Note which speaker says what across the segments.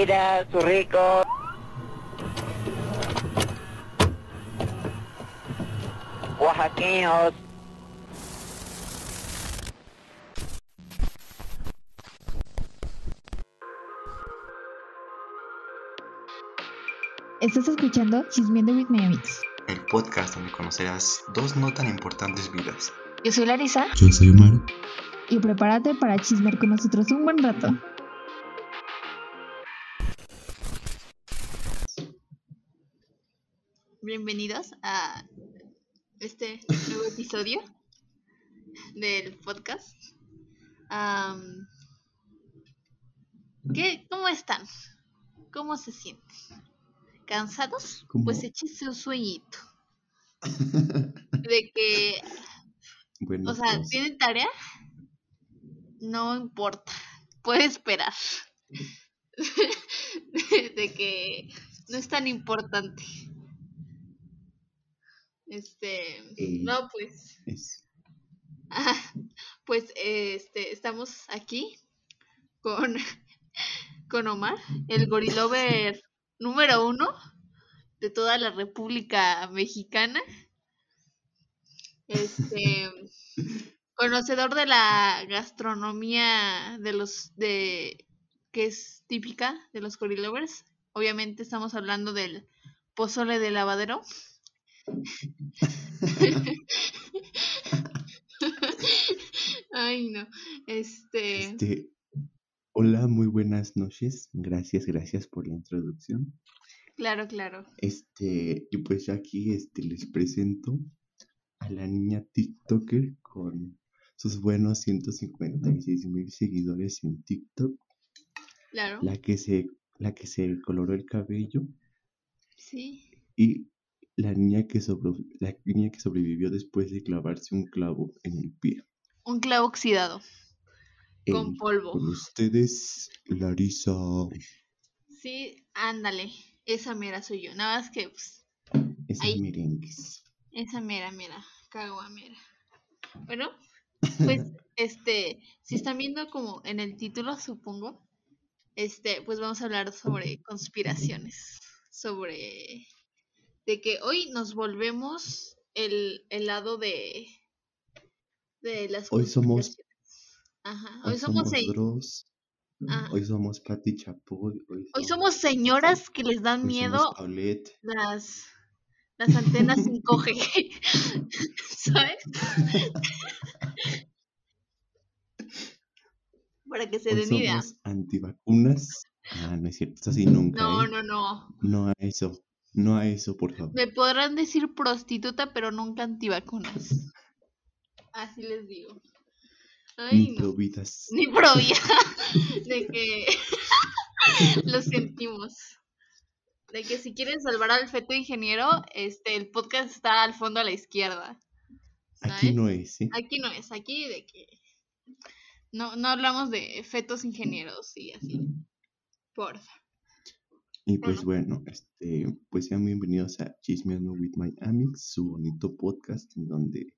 Speaker 1: Mira, su rico. Oaxaqueños.
Speaker 2: Estás escuchando Chismeando with My Amigos.
Speaker 3: el podcast donde conocerás dos no tan importantes vidas.
Speaker 2: Yo soy Larisa
Speaker 3: Yo soy Omar.
Speaker 2: y prepárate para chismear con nosotros un buen rato.
Speaker 4: Bienvenidos a este nuevo episodio del podcast. ¿qué, ¿Cómo están? ¿Cómo se sienten? ¿Cansados?
Speaker 3: ¿Cómo?
Speaker 4: Pues échese un sueñito. De que,
Speaker 3: Bueno,
Speaker 4: o sea,
Speaker 3: pues,
Speaker 4: ¿tienen tarea? No importa, puede esperar. de que no es tan importante. Este, no, pues,
Speaker 3: es-
Speaker 4: Ah, pues este, estamos aquí con, con Omar, el gorilover número uno de toda la República Mexicana. Este, conocedor de la gastronomía de los de que es típica de los gorilovers. Obviamente estamos hablando del pozole de lavadero. Ay, no. Este,
Speaker 3: este, hola, muy buenas noches. Gracias, gracias por la introducción.
Speaker 4: claro, claro.
Speaker 3: Este, y pues ya aquí este, les presento a la niña TikToker con sus buenos 156 mil seguidores en TikTok,
Speaker 4: Claro.
Speaker 3: la que se, la que se coloró el cabello
Speaker 4: Sí.
Speaker 3: y la niña que sobre, la niña que sobrevivió después de clavarse un clavo en el pie.
Speaker 4: Un clavo oxidado con polvo.
Speaker 3: Con ustedes, Larisa.
Speaker 4: Sí, ándale. Esa mera soy yo. Nada más que, pues,
Speaker 3: Esas
Speaker 4: Ahí.
Speaker 3: merengues.
Speaker 4: esa mera, mera. Cagua mera. Bueno, pues, este, si están viendo como en el título, supongo, este, pues vamos a hablar sobre conspiraciones. Sobre de que hoy nos volvemos el, el lado de, de las
Speaker 3: Hoy somos-.
Speaker 4: Ajá. Hoy, somos, se-
Speaker 3: Dross.
Speaker 4: Ah.
Speaker 3: Hoy somos Patti Chapoy. Hoy,
Speaker 4: hoy somos señoras que les dan
Speaker 3: hoy
Speaker 4: miedo
Speaker 3: somos
Speaker 4: las, las antenas 5G. ¿Sabes? Para que se
Speaker 3: Hoy
Speaker 4: den idea.
Speaker 3: somos antivacunas. Ah, no es cierto. Eso sí, nunca.
Speaker 4: No,
Speaker 3: ¿eh?
Speaker 4: no, no.
Speaker 3: No a eso. No a eso, por favor.
Speaker 4: Me podrán decir prostituta, pero nunca antivacunas. Así les digo. Ay,
Speaker 3: Ni
Speaker 4: no.
Speaker 3: providas.
Speaker 4: Ni provía. De que lo sentimos. De que si quieren salvar al feto ingeniero, este el podcast está al fondo a la izquierda.
Speaker 3: Aquí no es, ¿eh?
Speaker 4: Aquí no es, aquí de que no, no hablamos de fetos ingenieros y así. Porfa.
Speaker 3: Y pues bueno, este, pues sean bienvenidos a Chismeando with My Amics, su bonito podcast en donde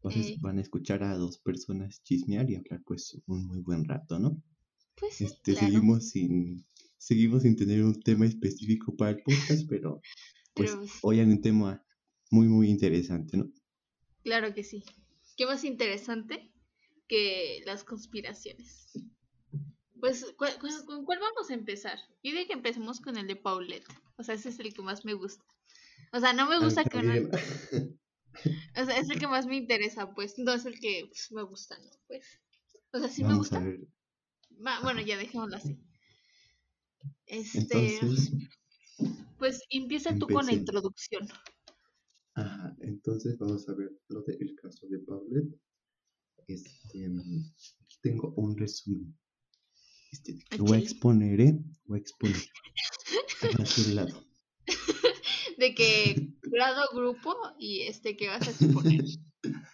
Speaker 3: pues, van a escuchar a dos personas chismear y hablar pues un muy buen rato, ¿no?
Speaker 4: Pues sí,
Speaker 3: Este,
Speaker 4: claro.
Speaker 3: seguimos sin, seguimos sin tener un tema específico para el podcast, pero pues
Speaker 4: Pero, pues,
Speaker 3: hoy hay un tema muy muy interesante, ¿no?
Speaker 4: claro que sí. ¿Qué más interesante que las conspiraciones? Pues, ¿cu- cu- ¿con cuál vamos a empezar? Yo digo que empecemos con el de Paulette. O sea, ese es el que más me gusta. O sea, no me
Speaker 3: A mí
Speaker 4: gusta que no-. O sea, es el que más me interesa, pues. No es el que pues, me gusta, ¿no? Pues. O sea, sí me
Speaker 3: Vamos
Speaker 4: gusta.
Speaker 3: ver.
Speaker 4: Ma- bueno, ya dejémoslo así. Este,
Speaker 3: Entonces,
Speaker 4: pues empieza tú con la introducción.
Speaker 3: ajá, entonces vamos a ver lo del caso de Paulette. Este, mm, tengo un resumen. Este, voy a exponer, ¿eh? Voy a exponer. Un lado.
Speaker 4: De que grado, grupo y este que vas a exponer.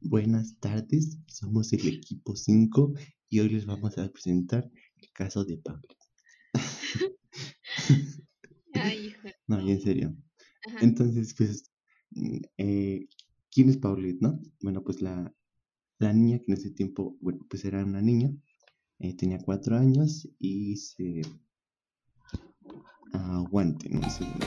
Speaker 3: Buenas tardes, somos el equipo 5 y hoy les vamos a presentar el caso de Paulette.
Speaker 4: Ay, hijo.
Speaker 3: No, en serio.
Speaker 4: Ajá.
Speaker 3: Entonces, pues, mm, eh, ¿quién es Paulette, no? Bueno, pues la, la niña que en ese tiempo, bueno, pues era una niña, eh, tenía cuatro años y se, Aguanten un segundo.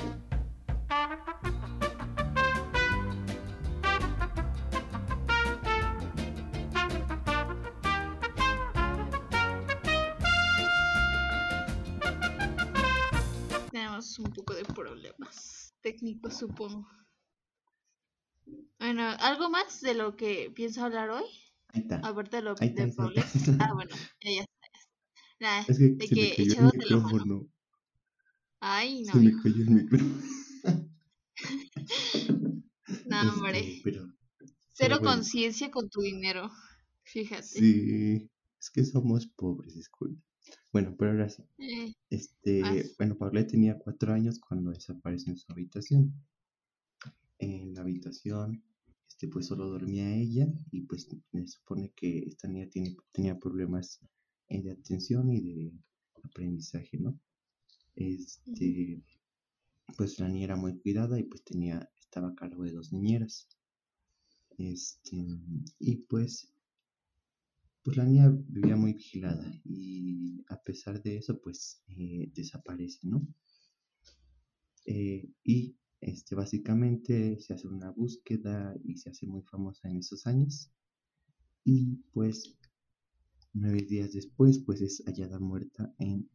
Speaker 4: Tenemos un poco de problemas técnicos, supongo. Bueno, ¿algo más de lo que pienso hablar hoy?
Speaker 3: Ahí está.
Speaker 4: Aparte de lo
Speaker 3: Ahí
Speaker 4: de
Speaker 3: está.
Speaker 4: Ah, bueno, ya, ya está. Nada,
Speaker 3: Es que
Speaker 4: de
Speaker 3: se me
Speaker 4: que
Speaker 3: cayó el micrófono.
Speaker 4: Ay, no,
Speaker 3: Se me cayó el micrófono.
Speaker 4: No,
Speaker 3: Este,
Speaker 4: hombre.
Speaker 3: pero
Speaker 4: Cero
Speaker 3: bueno.
Speaker 4: conciencia con tu dinero. Fíjate.
Speaker 3: sí, es que somos pobres, disculpe. Bueno, pero ahora sí.
Speaker 4: Eh,
Speaker 3: Este, bueno, Paulette tenía cuatro años cuando desapareció en su habitación. En la habitación, este, pues solo dormía ella y pues se supone que esta niña tiene, tenía problemas eh, de atención y de aprendizaje, ¿no? Este, pues la niña era muy cuidada y pues tenía, estaba a cargo de dos niñeras. Este, y pues, pues la niña vivía muy vigilada y a pesar de eso, pues eh, desaparece, ¿no? Eh, y este, básicamente se hace una búsqueda y se hace muy famosa en esos años. Y pues nueve días después, pues es hallada muerta en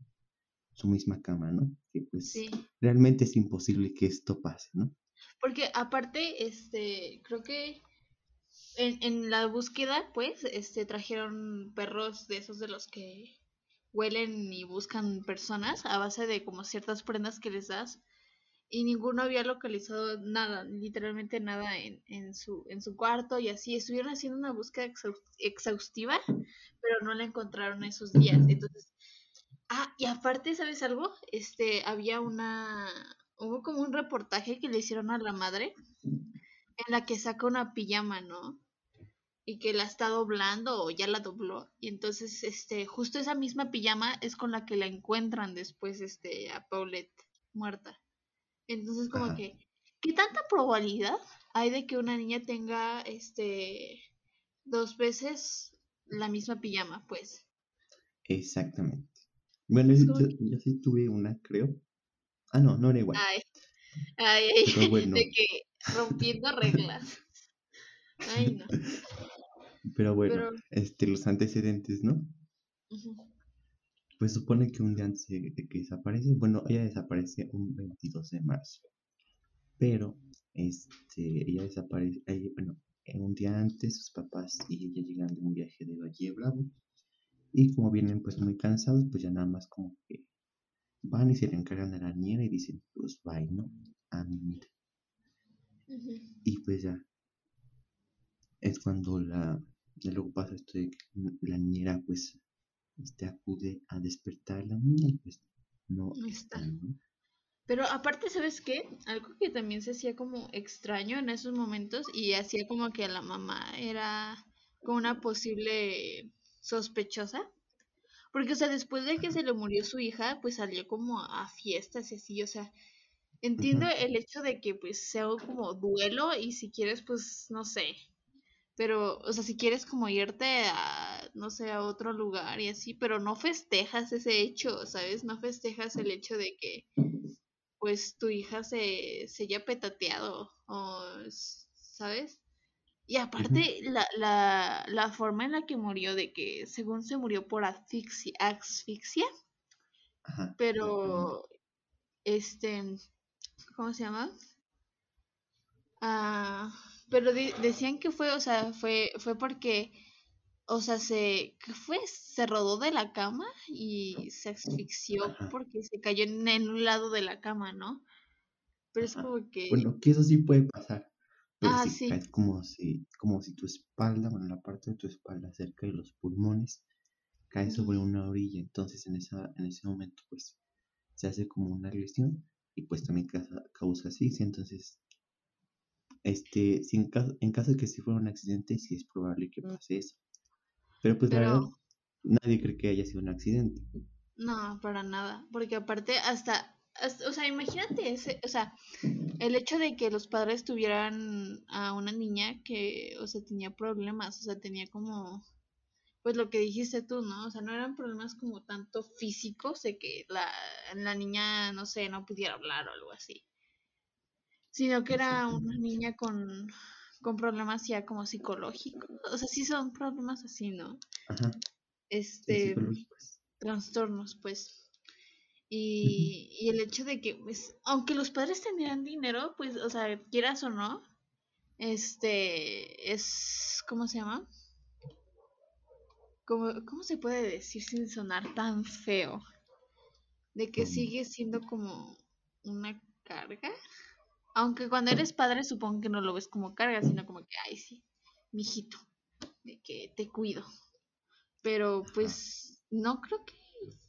Speaker 3: su misma cama, ¿no? Que pues
Speaker 4: sí.
Speaker 3: realmente es imposible que esto pase, ¿no?
Speaker 4: Porque aparte, este, creo que en, en la búsqueda, pues, este, trajeron perros de esos de los que huelen y buscan personas a base de como ciertas prendas que les das y ninguno había localizado nada, literalmente nada en, en su en su cuarto y así estuvieron haciendo una búsqueda exhaus- exhaustiva, pero no la encontraron esos días. Entonces, ah, y aparte, ¿sabes algo? Este, había una hubo como un reportaje que le hicieron a la madre en la que saca una pijama, ¿no? Y que la está doblando o ya la dobló. Y entonces, este, justo esa misma pijama es con la que la encuentran después, este, a Paulette muerta. Entonces, como
Speaker 3: Ajá.
Speaker 4: que, ¿qué tanta probabilidad hay de que una niña tenga, este, dos veces la misma pijama, pues?
Speaker 3: Exactamente. Bueno, yo, sí tuve una, creo. Ah, no, no era igual.
Speaker 4: Ay, ay, ay,
Speaker 3: Pero bueno,
Speaker 4: de que rompiendo reglas. Ay, no.
Speaker 3: pero bueno,
Speaker 4: Pero,
Speaker 3: este, los antecedentes, ¿no?
Speaker 4: ujú,
Speaker 3: Pues supone que un día antes de, que desaparece, bueno, ella desaparece un 22 de marzo, pero este, ella desaparece, ella- bueno, eh, un día antes sus papás y ella llegan de un viaje de Valle Bravo y como vienen pues muy cansados, pues ya nada más como que van y se le encargan a la niñera y dicen, pues bye, ¿no? A mí, y pues ya es cuando la, ya luego pasa esto de que la niñera pues este, acude a despertar a la niña y pues no está,
Speaker 4: está.
Speaker 3: ¿no?
Speaker 4: Pero aparte, ¿sabes qué? Algo que también se hacía como extraño en esos momentos y hacía como que la mamá era como una posible sospechosa. Porque, o sea, después de que se le murió su hija, pues salió como a fiestas y así, o sea, entiendo el hecho de que pues sea como duelo y si quieres, pues, no sé, pero, o sea, si quieres como irte a, no sé, a otro lugar y así, pero no festejas ese hecho, ¿sabes? No festejas el hecho de que, pues, tu hija se, se haya petateado, o, ¿sabes? Y aparte, la, la, la forma en la que murió, de que según se murió por asfixia, asfixia
Speaker 3: Ajá, exactamente.
Speaker 4: pero, este, ¿cómo se llama? Ah, pero decían que fue, o sea, fue, fue porque, o sea, se, ¿qué fue? Se rodó de la cama y se asfixió
Speaker 3: Ajá,
Speaker 4: porque se cayó en, en un lado de la cama, ¿no? Pero es como que,
Speaker 3: Bueno, que eso sí puede pasar, pero
Speaker 4: ah,
Speaker 3: si
Speaker 4: sí,
Speaker 3: caes como si, como si tu espalda, bueno, la parte de tu espalda cerca de los pulmones, cae sobre una orilla, entonces en esa, en ese momento pues se hace como una lesión y pues también causa, causa asfixia, entonces este, si en caso, en caso de que si fuera un accidente, sí es probable que pase eso, pero pues la verdad
Speaker 4: pero
Speaker 3: nadie cree que haya sido un accidente.
Speaker 4: no, para nada, porque aparte hasta, hasta- o sea, imagínate ese, o sea, el hecho de que los padres tuvieran a una niña que, o sea, tenía problemas, o sea, tenía como pues lo que dijiste tú, ¿no? O sea, no eran problemas como tanto físicos de que la, la niña, no sé, no pudiera hablar o algo así, sino que era una niña con, con problemas ya como psicológicos. O sea, sí son problemas así, ¿no?
Speaker 3: Ajá.
Speaker 4: Este, trastornos, pues. Y, y el hecho de que, pues, aunque los padres tenían dinero, pues, o sea, quieras o no, este, es, ¿cómo se llama? ¿Cómo, cómo se puede decir sin sonar tan feo? De que
Speaker 3: Como-
Speaker 4: sigue siendo como una carga. Aunque cuando eres padre supongo que no lo ves como carga, sino como que, ay, sí, mijito, de que te cuido. Pero pues no creo que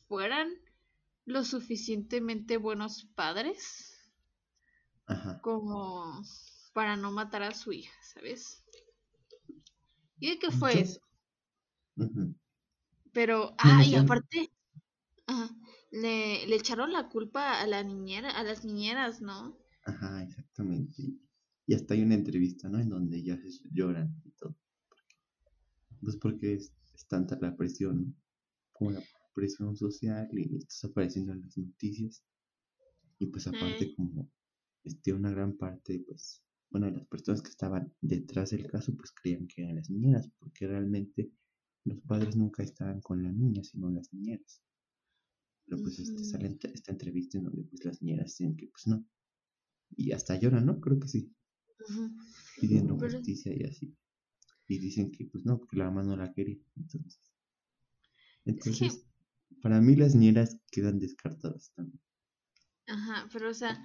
Speaker 4: fueran lo suficientemente buenos padres
Speaker 3: Ajá.
Speaker 4: como para no matar a su hija, ¿sabes? ¿Y de qué fue eso? Pero, ah, y aparte, ajá, le, le echaron la culpa a la niñera, a las niñeras, ¿no?
Speaker 3: Ajá, exactamente. Y hasta hay una entrevista, ¿no? En donde ellas lloran y todo. Pues porque es, es tanta la presión, ¿no? Como la presión social y estás apareciendo en las noticias. Y pues aparte como este, una gran parte, pues, bueno, de las personas que estaban detrás del caso, pues creían que eran las niñeras, porque realmente los padres nunca estaban con la niña, sino las niñeras. Pero pues este,
Speaker 4: Ujú.
Speaker 3: sale esta entrevista en donde pues las niñeras dicen que pues no. Y hasta lloran, ¿no? Creo que sí,
Speaker 4: Ujú.
Speaker 3: pidiendo
Speaker 4: Pero-
Speaker 3: justicia y así. Y dicen que pues no, porque la mamá no la quería. Entonces, entonces para mí las niñeras quedan descartadas también.
Speaker 4: Ajá, pero o sea,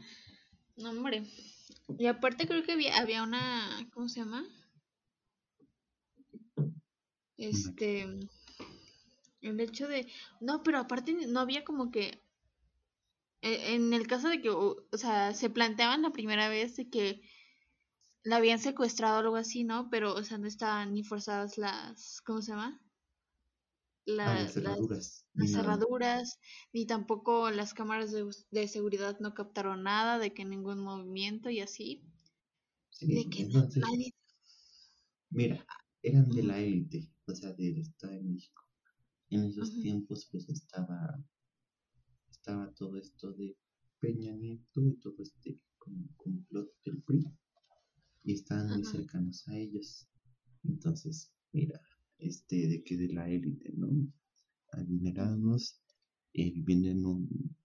Speaker 4: no, hombre. Y aparte creo que había, había una, ¿cómo se llama? Este, el hecho de, no, pero aparte no había como que, en el caso de que, o sea, se planteaban la primera vez de que la habían secuestrado o algo así, ¿no? Pero, o sea, no estaban ni forzadas las, ¿cómo se llama? La-
Speaker 3: las
Speaker 4: las-
Speaker 3: cerraduras.
Speaker 4: las
Speaker 3: ni
Speaker 4: cerraduras, ni tampoco las cámaras de, de seguridad no captaron nada, de que ningún movimiento y así.
Speaker 3: Sí,
Speaker 4: De que
Speaker 3: entonces, mira, eran de la élite, o sea, del Estado de México. En esos tiempos pues estaba, estaba todo esto de Peña Nieto y todo este complot del PRI. Y estaban muy cercanos a ellos. Entonces, mira, este de que de la élite, ¿no? Adinerados, eh, viviendo en un,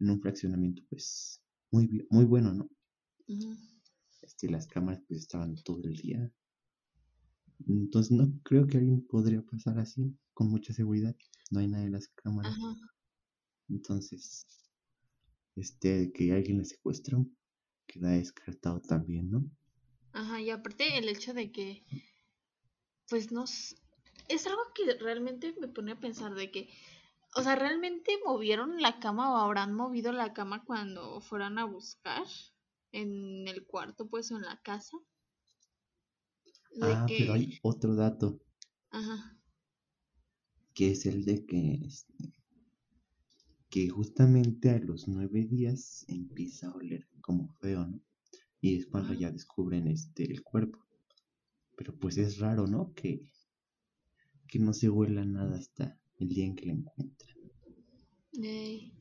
Speaker 3: en un fraccionamiento pues muy, muy bueno, ¿no? Este, las cámaras pues estaban todo el día. Entonces no creo que alguien podría pasar así con mucha seguridad. No hay nada en las cámaras. Entonces, este, que alguien la secuestra queda descartado también, ¿no?
Speaker 4: Ajá, y aparte el hecho de que, pues no, s- es algo que realmente me pone a pensar de que, o sea, ¿realmente movieron la cama o habrán movido la cama cuando fueran a buscar en el cuarto, pues, o en la casa? De
Speaker 3: Ah,
Speaker 4: que,
Speaker 3: pero hay otro dato,
Speaker 4: ajá,
Speaker 3: que es el de que, este, que justamente a los nueve días empieza a oler como feo, ¿no? Y es cuando ya descubren este el cuerpo. Pero pues es raro, ¿no? Que, que no se huela nada hasta el día en que la encuentran.
Speaker 4: ey,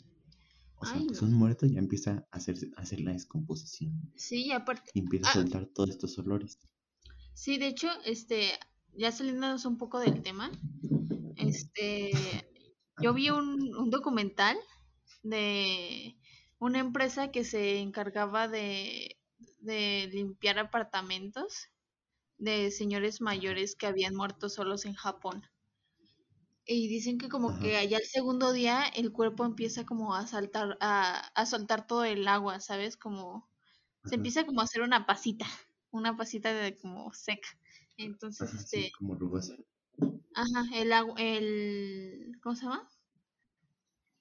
Speaker 3: O sea,
Speaker 4: Ay,
Speaker 3: pues
Speaker 4: no.
Speaker 3: un muerto ya empieza a hacer, a hacer la descomposición
Speaker 4: sí, y aparte,
Speaker 3: y empieza a
Speaker 4: Ah.
Speaker 3: soltar todos estos olores.
Speaker 4: Sí, de hecho, este, ya saliéndonos un poco del tema, este, yo vi un, un documental de una empresa que se encargaba de, de limpiar apartamentos de señores mayores que habían muerto solos en Japón. Y dicen que como
Speaker 3: Ajá.
Speaker 4: que allá el segundo día el cuerpo empieza como a saltar, a, a soltar todo el agua, ¿sabes? Como se empieza como a hacer una pasita, una pasita de como seca. Entonces,
Speaker 3: ajá, sí,
Speaker 4: este,
Speaker 3: como rugosa.
Speaker 4: Ajá, el agua, el, ¿cómo se llama?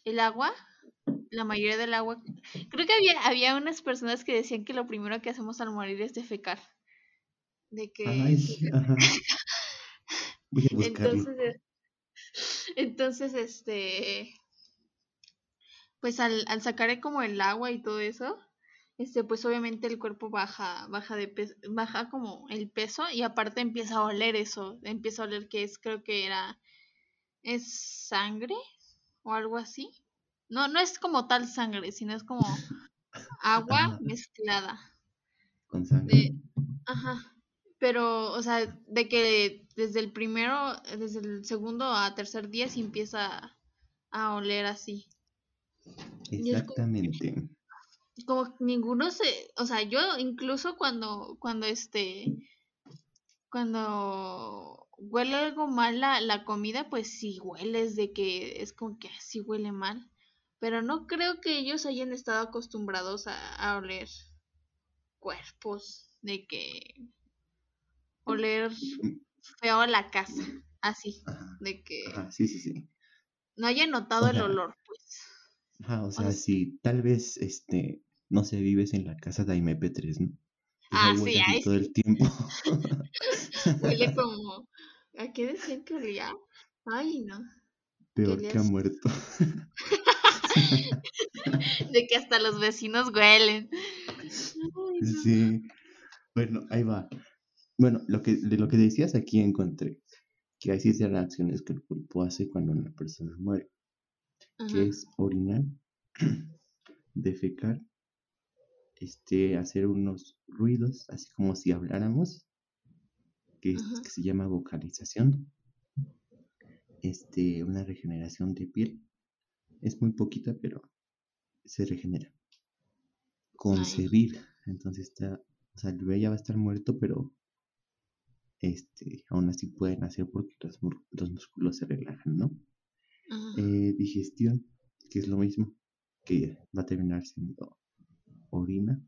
Speaker 4: El agua, la mayoría del agua. Creo que había, había unas personas que decían que lo primero que hacemos al morir es defecar. De que
Speaker 3: Ay, ajá. Voy a buscarlo.
Speaker 4: entonces, eh, entonces, este, pues al, al sacar como el agua y todo eso, este, pues obviamente el cuerpo baja, baja de peso, baja como el peso y aparte empieza a oler eso, empieza a oler que es, creo que era, es sangre o algo así. No, no es como tal sangre, sino es como agua mezclada.
Speaker 3: Con sangre.
Speaker 4: De, ajá. Pero, o sea, de que desde el primero, desde el segundo a tercer día sí empieza a oler así.
Speaker 3: Exactamente.
Speaker 4: Como ninguno se, o sea, yo incluso cuando, cuando este, cuando huele algo mal la, la comida, pues sí hueles de que es como que así huele mal, pero no creo que ellos hayan estado acostumbrados a, a oler cuerpos, de que oler feo la casa, así,
Speaker 3: Ajá.
Speaker 4: de que
Speaker 3: Ajá, sí, sí, sí.
Speaker 4: no hayan notado el olor, pues.
Speaker 3: Ajá, o sea, si tal vez, este, no sé, vives en la casa de MP3, ¿no?
Speaker 4: Ah, sí, ahí
Speaker 3: todo
Speaker 4: sí.
Speaker 3: el tiempo.
Speaker 4: Huele como, ¿a qué decían que olía? Ay, no.
Speaker 3: Peor que a
Speaker 4: así.
Speaker 3: muerto.
Speaker 4: De que hasta los vecinos huelen. Ay, no.
Speaker 3: Sí. Bueno, ahí va. Bueno, lo que, de lo que decías aquí encontré que hay siete reacciones que el cuerpo hace cuando una persona muere, Que es orinar, defecar, este, hacer unos ruidos, así como si habláramos, que, es-
Speaker 4: Ajá.
Speaker 3: que se llama vocalización, este, una regeneración de piel, es muy poquita, pero se regenera. Concebir, entonces está, o sea, el bebé ya va a estar muerto, pero este, aún así pueden hacer porque los, los músculos se relajan, ¿no? Eh, digestión, que es lo mismo, que va a terminar siendo orina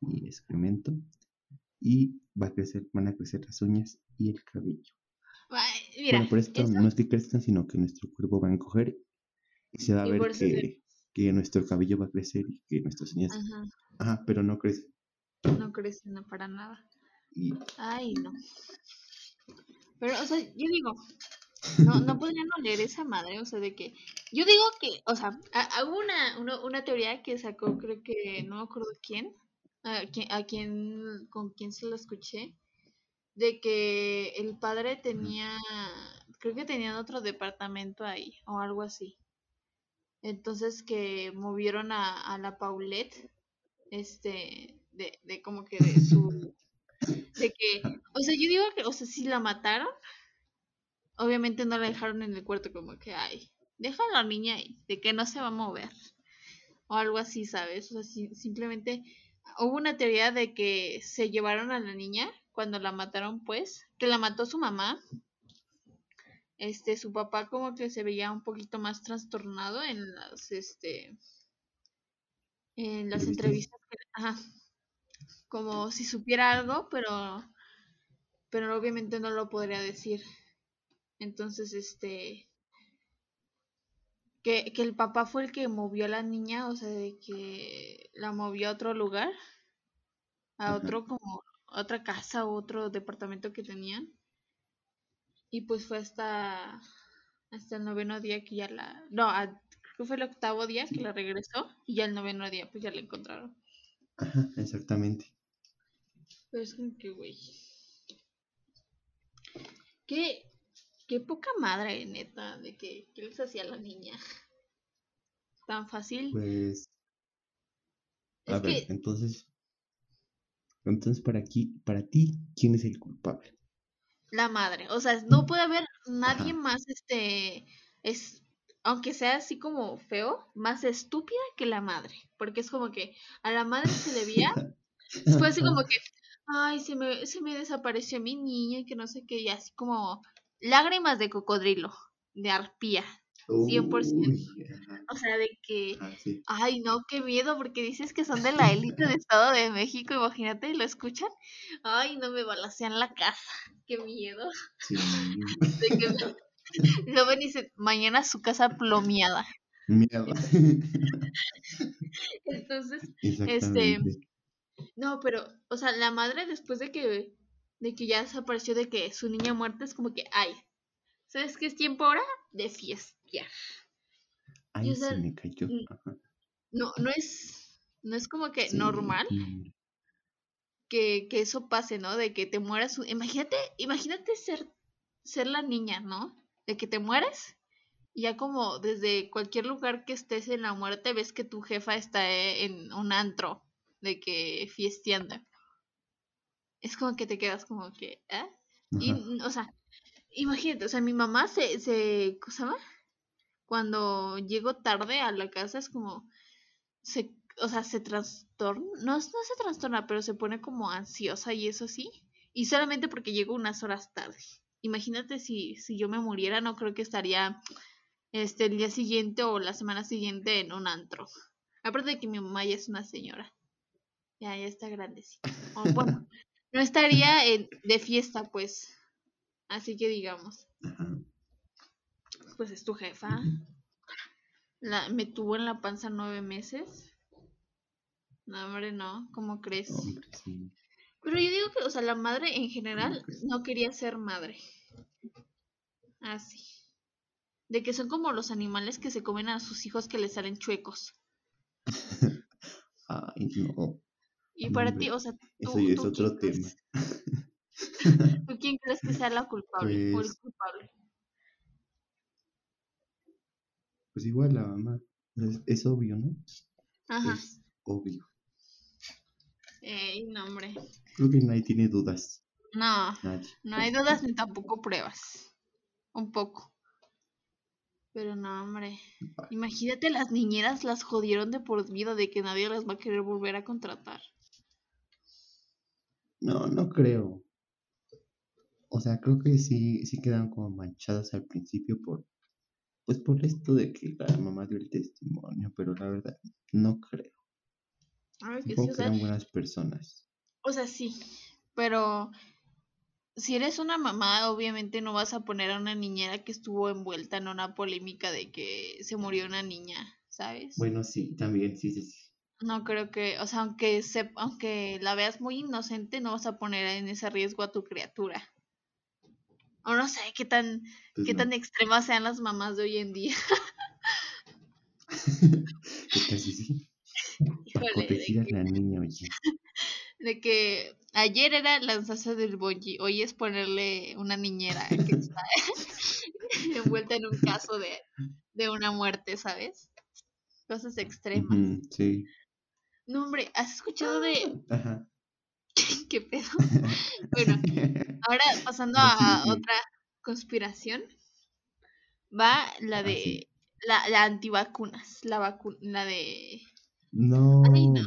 Speaker 3: y excremento, y va a crecer, van a crecer las uñas y el cabello.
Speaker 4: Ay, Mira,
Speaker 3: bueno, por esto
Speaker 4: eso-
Speaker 3: no es que crezcan, sino que nuestro cuerpo va a encoger y se va a
Speaker 4: Y
Speaker 3: ver
Speaker 4: se-
Speaker 3: que, que nuestro cabello va a crecer y que nuestras uñas,
Speaker 4: ajá,
Speaker 3: ajá, pero no crece.
Speaker 4: no crece no para nada.
Speaker 3: Y
Speaker 4: Ay, no. Pero, o sea, yo digo, no, no podrían oler esa madre, o sea, de que, yo digo que, o sea, ha- hago una, una, una teoría que sacó, creo que, no me acuerdo quién, a quién, a quién, con quién se lo escuché, de que el padre tenía, creo que tenían otro departamento ahí, o algo así. Entonces que movieron a, a la Paulette, este, de, de como que de su, de que, o sea, yo digo que, o sea, si la mataron, obviamente no la dejaron en el cuarto como que, ay, deja a la niña ahí, de que no se va a mover, o algo así, ¿sabes? O sea, si- simplemente hubo una teoría de que se llevaron a la niña cuando la mataron, pues, que la mató su mamá. Este, su papá como que se veía un poquito más trastornado en las, este, en las
Speaker 3: ¿Entrevistas?
Speaker 4: entrevistas, que- ajá, como si supiera algo, pero, pero obviamente no lo podría decir. Entonces, este, que, que el papá fue el que movió a la niña, o sea, de que la movió a otro lugar, a otro como, otra casa o otro departamento que tenían. Y pues fue hasta, hasta el noveno día que ya la, no, a- creo que fue el octavo día que la regresó y ya el noveno día pues ya la encontraron.
Speaker 3: Ajá, exactamente.
Speaker 4: Pero es como que, güey. Qué, qué poca madre, neta, de que, ¿qué les hacía a la niña? Tan fácil.
Speaker 3: Pues, a ver, entonces, entonces para aquí, para ti, ¿quién es el culpable?
Speaker 4: la madre, o sea, no puede haber nadie
Speaker 3: Ajá.
Speaker 4: más, este, es, aunque sea así como feo, más estúpida que la madre. Porque es como que a la madre se le veía Fue así como que, ay, se me, se me desapareció mi niña y que no sé qué, y así como lágrimas de cocodrilo, de arpía. 100%.
Speaker 3: Uy,
Speaker 4: O sea, de que,
Speaker 3: sí.
Speaker 4: ay, no, qué miedo, porque dices que son de la élite de Estado de México, imagínate, y lo escuchan. Ay, no me balacean la casa, qué miedo.
Speaker 3: Sí,
Speaker 4: De que lo ven y dicen, mañana su casa plomeada.
Speaker 3: mierda.
Speaker 4: Entonces,
Speaker 3: Exactamente.
Speaker 4: No, pero, o sea, la madre después de que, de que ya desapareció de que su niña muerta es como que, ay, ¿sabes qué es tiempo ahora? De fiestear.
Speaker 3: Ahí
Speaker 4: o sea,
Speaker 3: se me cayó.
Speaker 4: No, no es, no es como que
Speaker 3: Sí,
Speaker 4: normal
Speaker 3: no,
Speaker 4: que, que eso pase, ¿no? De que te mueras. un- Imagínate, imagínate ser, ser la niña, ¿no? De que te mueres y ya como desde cualquier lugar que estés en la muerte ves que tu jefa está eh, en un antro de que fiesteando. Es como que te quedas como que, ¿eh? Y,
Speaker 3: Ajá.
Speaker 4: o sea, imagínate, o sea, mi mamá se, se, ¿cómo se llama? Cuando llego tarde a la casa es como, se, o sea, se trastorna, no, no se trastorna, pero se pone como ansiosa y eso sí, y solamente porque llego unas horas tarde. Imagínate si, si yo me muriera, no creo que estaría este el día siguiente o la semana siguiente en un antro. Aparte de que mi mamá ya es una señora, ya, ya está grandecita. O bueno, no estaría de fiesta, pues. Así que digamos, pues es tu jefa. La, me tuvo en la panza nueve meses. No, hombre, no, ¿cómo crees?
Speaker 3: Hombre, sí.
Speaker 4: Pero yo digo que, o sea, la madre en general no quería ser madre. Así. De que son como los animales que se comen a sus hijos que les salen chuecos.
Speaker 3: Ay, no.
Speaker 4: Y para ti, o sea, tú,
Speaker 3: Eso ya es otro tema.
Speaker 4: crees? ¿Tú quién crees que sea la culpable o el
Speaker 3: Pues,
Speaker 4: culpable?
Speaker 3: pues igual la mamá. Es, es obvio, ¿no?
Speaker 4: Ajá.
Speaker 3: Es obvio.
Speaker 4: Ey, no, hombre.
Speaker 3: Creo que nadie tiene dudas.
Speaker 4: No,
Speaker 3: Nadie.
Speaker 4: no hay dudas ni tampoco pruebas. Un poco. Pero no, hombre. Imagínate, las niñeras las jodieron de por vida de que nadie las va a querer volver a contratar.
Speaker 3: No, no creo. O sea, creo que sí, sí quedaron como manchadas al principio por, pues por esto de que la mamá dio el testimonio, pero la verdad, no creo.
Speaker 4: A ver, que sí, o sea,
Speaker 3: eran buenas personas.
Speaker 4: o sea, sí. Pero si eres una mamá, obviamente no vas a poner a una niñera que estuvo envuelta en una polémica de que se murió una niña, ¿sabes?
Speaker 3: Bueno, sí, también, sí, sí, sí.
Speaker 4: No creo que, o sea, aunque se, aunque la veas muy inocente, no vas a poner en ese riesgo a tu criatura. O no sé qué tan,
Speaker 3: Pues
Speaker 4: qué
Speaker 3: no.
Speaker 4: tan extremas sean las mamás de hoy en día.
Speaker 3: Casi sí.
Speaker 4: Híjole,
Speaker 3: a la niña, oye.
Speaker 4: de que ayer era lanzarse del bungee, hoy es ponerle una niñera que está envuelta en un caso de, de una muerte, ¿sabes? Cosas extremas.
Speaker 3: Sí.
Speaker 4: No, hombre, ¿has escuchado de
Speaker 3: Ajá.
Speaker 4: qué pedo? Bueno, ahora pasando a otra conspiración, va la
Speaker 3: Ah,
Speaker 4: de la, la antivacunas, la vacuna, la de
Speaker 3: No.
Speaker 4: Ay, no.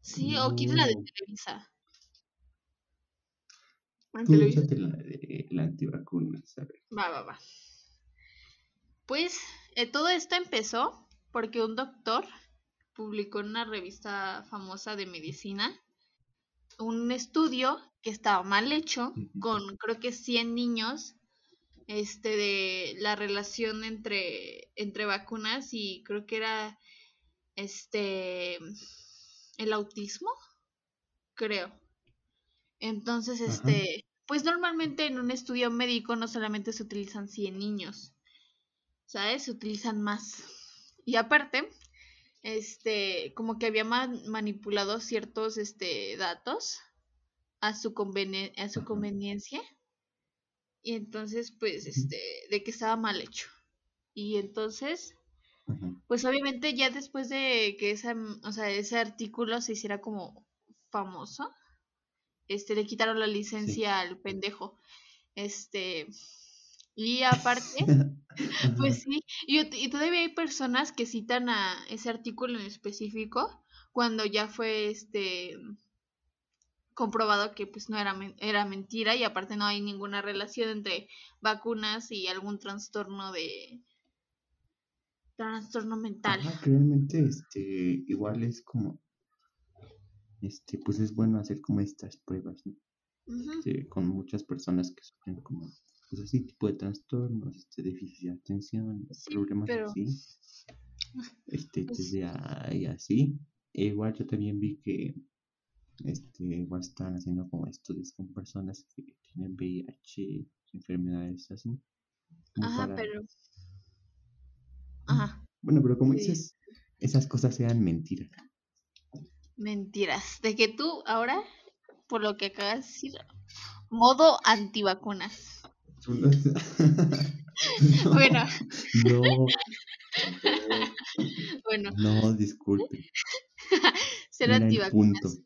Speaker 4: sí, o quieres la de. Televisa.
Speaker 3: Tú échate la de la antivacuna, ¿sabes?
Speaker 4: Va, va, va. Pues eh, todo esto empezó porque un doctor publicó en una revista famosa de medicina un estudio que estaba mal hecho con creo que 100 niños este de la relación entre entre vacunas y creo que era este el autismo creo entonces
Speaker 3: Ajá.
Speaker 4: este pues normalmente en un estudio médico no solamente se utilizan 100 niños ¿sabes? Se utilizan más. Y aparte, este, como que había man- manipulado ciertos este, datos a su, conveni- a su
Speaker 3: Ajá.
Speaker 4: conveniencia. Y entonces, pues, este, de que estaba mal hecho. Y entonces, pues obviamente ya después de que esa, o sea, ese artículo se hiciera como famoso, este, le quitaron la
Speaker 3: Sí.
Speaker 4: licencia al pendejo. Este, y aparte. Pues sí, y, todavía hay personas que citan a ese artículo en específico cuando ya fue este comprobado que pues no era, era mentira y aparte no hay ninguna relación entre vacunas y algún trastorno de trastorno mental.
Speaker 3: Ajá, realmente este igual es como este pues es bueno hacer como estas pruebas ¿no? Este, con muchas personas que sufren como pues así tipo de trastornos este déficit de atención
Speaker 4: Sí,
Speaker 3: problemas
Speaker 4: pero
Speaker 3: así este
Speaker 4: pues,
Speaker 3: TDA y así E igual yo también vi que este igual están haciendo como estudios con personas que tienen VIH enfermedades así
Speaker 4: ajá,
Speaker 3: para
Speaker 4: pero ajá,
Speaker 3: bueno pero como
Speaker 4: sí,
Speaker 3: dices esas cosas sean mentiras
Speaker 4: Mentiras. De que tú ahora, por lo que acabas de decir, modo antivacunas.
Speaker 3: No,
Speaker 4: Bueno,
Speaker 3: no,
Speaker 4: bueno,
Speaker 3: no, disculpe.
Speaker 4: ser antivacunas.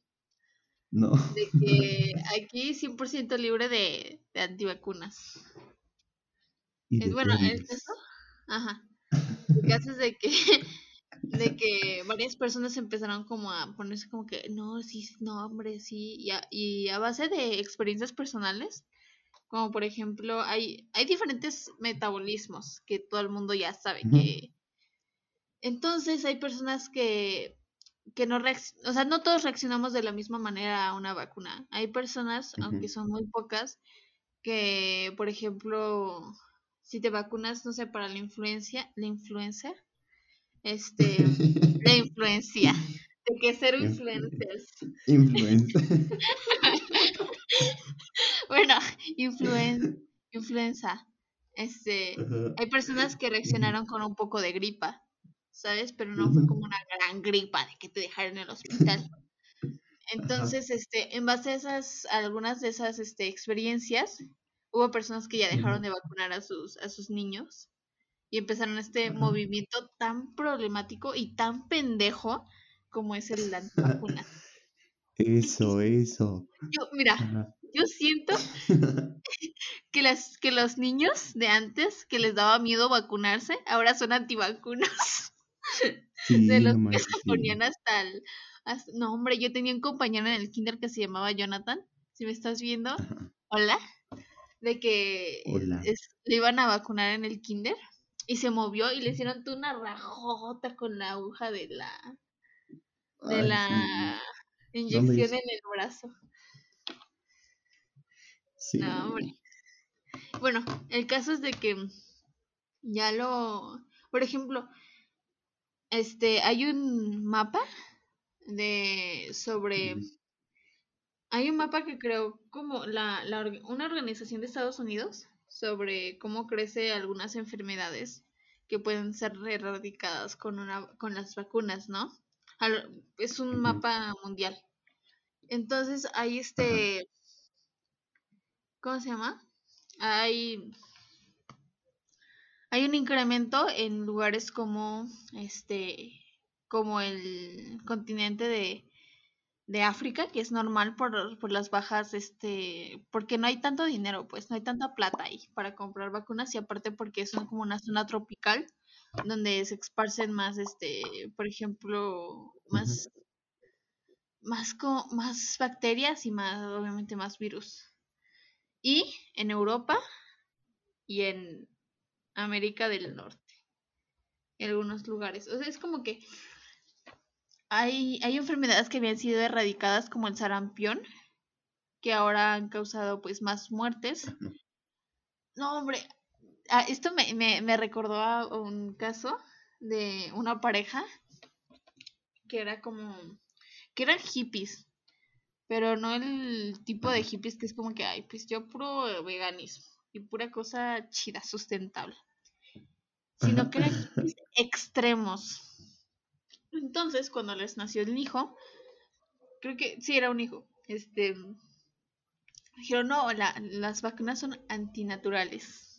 Speaker 3: No.
Speaker 4: De que aquí 100% libre de, de antivacunas.
Speaker 3: Y
Speaker 4: Es
Speaker 3: de
Speaker 4: bueno, el caso, ajá, el caso es de que, de que varias personas empezaron como a ponerse como que, no, sí, no, hombre, sí, y a, y a base de experiencias personales, como por ejemplo, hay, hay diferentes metabolismos que todo el mundo ya sabe que... Entonces hay personas que, que no reaccionan, o sea, no todos reaccionamos de la misma manera a una vacuna. Hay personas, aunque son muy pocas, que, por ejemplo, si te vacunas, no sé, para la influencia, la influenza, este, la influencia, de que ser
Speaker 3: Influ-
Speaker 4: influencers.
Speaker 3: Influencer.
Speaker 4: Bueno, influen, influenza. Este,
Speaker 3: Ajá.
Speaker 4: hay personas que reaccionaron con un poco de gripa, ¿sabes? Pero no fue como una gran gripa de que te dejaron en el hospital. Entonces, este, en base a esas, a algunas de esas este, experiencias, hubo personas que ya dejaron de vacunar a sus, a sus niños y empezaron este
Speaker 3: Ajá.
Speaker 4: movimiento tan problemático y tan pendejo como es el antivacuna.
Speaker 3: Eso, eso.
Speaker 4: Yo, mira,
Speaker 3: Ajá.
Speaker 4: yo siento que las, que los niños de antes que les daba miedo vacunarse, ahora son antivacunas.
Speaker 3: Sí,
Speaker 4: de los que se ponían hasta el. hasta- no, hombre, yo tenía un compañero en el kinder que se llamaba Jonathan. Si me estás viendo,
Speaker 3: Ajá.
Speaker 4: hola. De que
Speaker 3: Hola.
Speaker 4: es- le iban a vacunar en el kinder y se movió y le hicieron toda una rajota con la aguja de la de
Speaker 3: Ay,
Speaker 4: la
Speaker 3: sí.
Speaker 4: Inyección en el brazo.
Speaker 3: Sí.
Speaker 4: No, hombre. Bueno, el caso es de que ya lo, por ejemplo, este, hay un mapa de sobre, hay un mapa que creó como la, la una organización de Estados Unidos sobre cómo crece algunas enfermedades que pueden ser erradicadas con una, con las vacunas, ¿no? Al- Es un mapa mundial. Entonces hay este, ¿cómo se llama? Hay hay un incremento en lugares como este como el continente de, de África, que es normal por, por las bajas, este, porque no hay tanto dinero, pues no hay tanta plata ahí para comprar vacunas y aparte porque es como una zona tropical donde se esparcen más, este, por ejemplo, más, más, co- más bacterias y más, obviamente, más virus. Y en Europa y en América del Norte, en algunos lugares. O sea, es como que hay, hay enfermedades que habían sido erradicadas como el sarampión, que ahora han causado pues más muertes. No, hombre, ah, esto me, me, me recordó a un caso de una pareja que era como, que eran hippies, pero no el tipo de hippies que es como que, ay, pues yo puro veganismo y pura cosa chida, sustentable, sino que eran hippies extremos. Entonces, cuando les nació el hijo, creo que sí era un hijo, este, dijeron, no, la- las vacunas son antinaturales.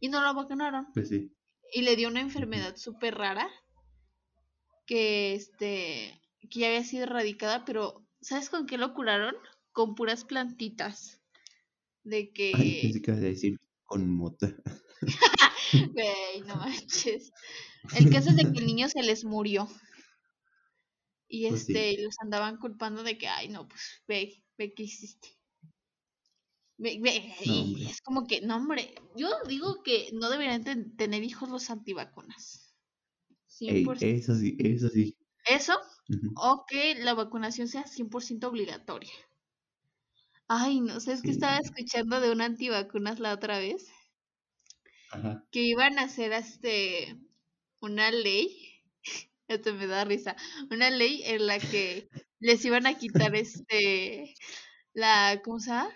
Speaker 4: Y no lo vacunaron.
Speaker 3: Pues sí.
Speaker 4: Y le dio una enfermedad súper rara que, este, que ya había sido erradicada, pero ¿sabes con qué lo curaron? Con puras plantitas. De
Speaker 3: Ay,
Speaker 4: que,
Speaker 3: pensé que ibas a decir con mota.
Speaker 4: güey, no manches. El caso es de que el niño se les murió. Y
Speaker 3: Pues
Speaker 4: este, los andaban culpando de que, ay, no, pues ve, ve qué hiciste.
Speaker 3: No,
Speaker 4: es como que, no, hombre, yo digo que no deberían ten- tener hijos los antivacunas.
Speaker 3: Ey,
Speaker 4: 100%.
Speaker 3: eso sí, eso sí.
Speaker 4: Eso, o que la vacunación sea 100% obligatoria. Ay, no, ¿sabes qué
Speaker 3: Sí.
Speaker 4: estaba escuchando de un antivacunas la otra vez?
Speaker 3: Ajá.
Speaker 4: Que iban a hacer este una ley, esto me da risa, una ley en la que les iban a quitar este la, ¿cómo se llama?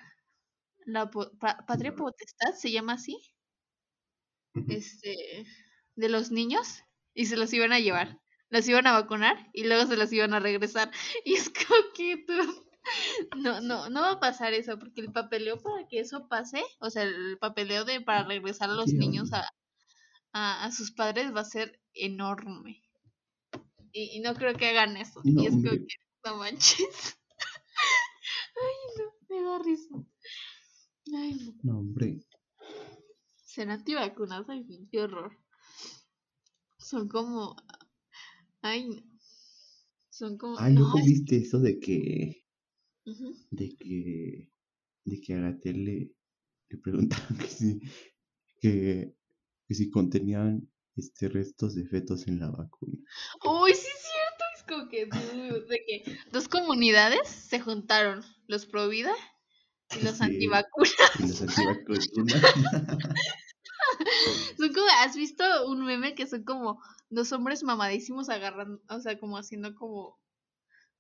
Speaker 4: La po- pa- patria potestad, se llama así, este, de los niños y se los iban a llevar. las iban a vacunar y luego se las iban a regresar. Y es como que tú... No, no, no va a pasar eso, porque el papeleo para que eso pase, o sea, el papeleo de para regresar a los
Speaker 3: Sí,
Speaker 4: niños a, a, a sus padres va a ser enorme. Y, y no creo que hagan eso.
Speaker 3: No,
Speaker 4: y es como que, no manches. Ay, no, me da risa. Ay, no.
Speaker 3: No, hombre.
Speaker 4: Ser antivacunas, ay, qué horror. Son como. Ay, no. Son como.
Speaker 3: Ay,
Speaker 4: no, es-
Speaker 3: viste eso de que, de que, de que a Gatel le, le preguntaron que si, que, que si contenían este restos de fetos en la vacuna.
Speaker 4: Uy, sí es cierto. Es como que, de que dos comunidades se juntaron: los pro vida y los
Speaker 3: Sí.
Speaker 4: antivacunas.
Speaker 3: Y los antivacunas.
Speaker 4: Son como, ¿has visto un meme que son como dos hombres mamadísimos agarrando, o sea, como haciendo como,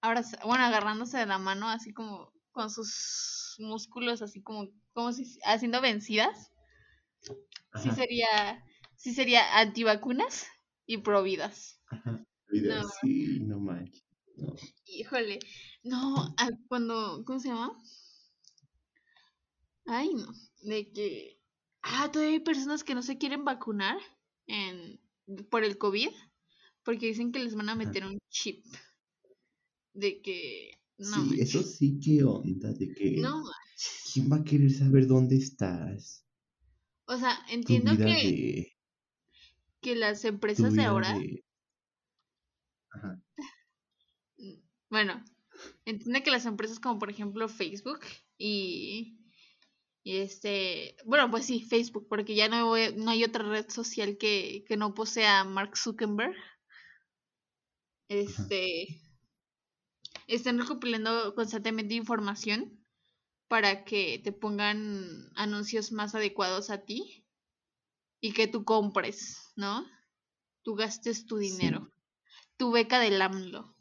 Speaker 4: ahora, bueno, agarrándose de la mano, así como con sus músculos, así como, como si, haciendo vencidas? Sí sería, sí sería antivacunas y providas.
Speaker 3: ajá. Vida
Speaker 4: No.
Speaker 3: manches. No.
Speaker 4: Híjole, no, cuando, ¿cómo se llama? Ay, no, de que, ah, todavía hay personas que no se quieren vacunar en, por el COVID, porque dicen que les van a meter un chip, de que, no,
Speaker 3: Sí,
Speaker 4: manches,
Speaker 3: eso sí, qué onda, de que
Speaker 4: no, manches.
Speaker 3: ¿quién va a querer saber dónde estás?
Speaker 4: o sea, entiendo que,
Speaker 3: de,
Speaker 4: que las empresas de ahora,
Speaker 3: de, ajá,
Speaker 4: bueno, entiendo que las empresas como por ejemplo Facebook y, y este, bueno, pues sí, Facebook, porque ya no, voy- no hay otra red social que, que no posea Mark Zuckerberg. Este, están recopilando constantemente información para que te pongan anuncios más adecuados a ti y que tú compres, ¿no? Tú gastes tu
Speaker 3: sí,
Speaker 4: dinero, tu beca del AMLO.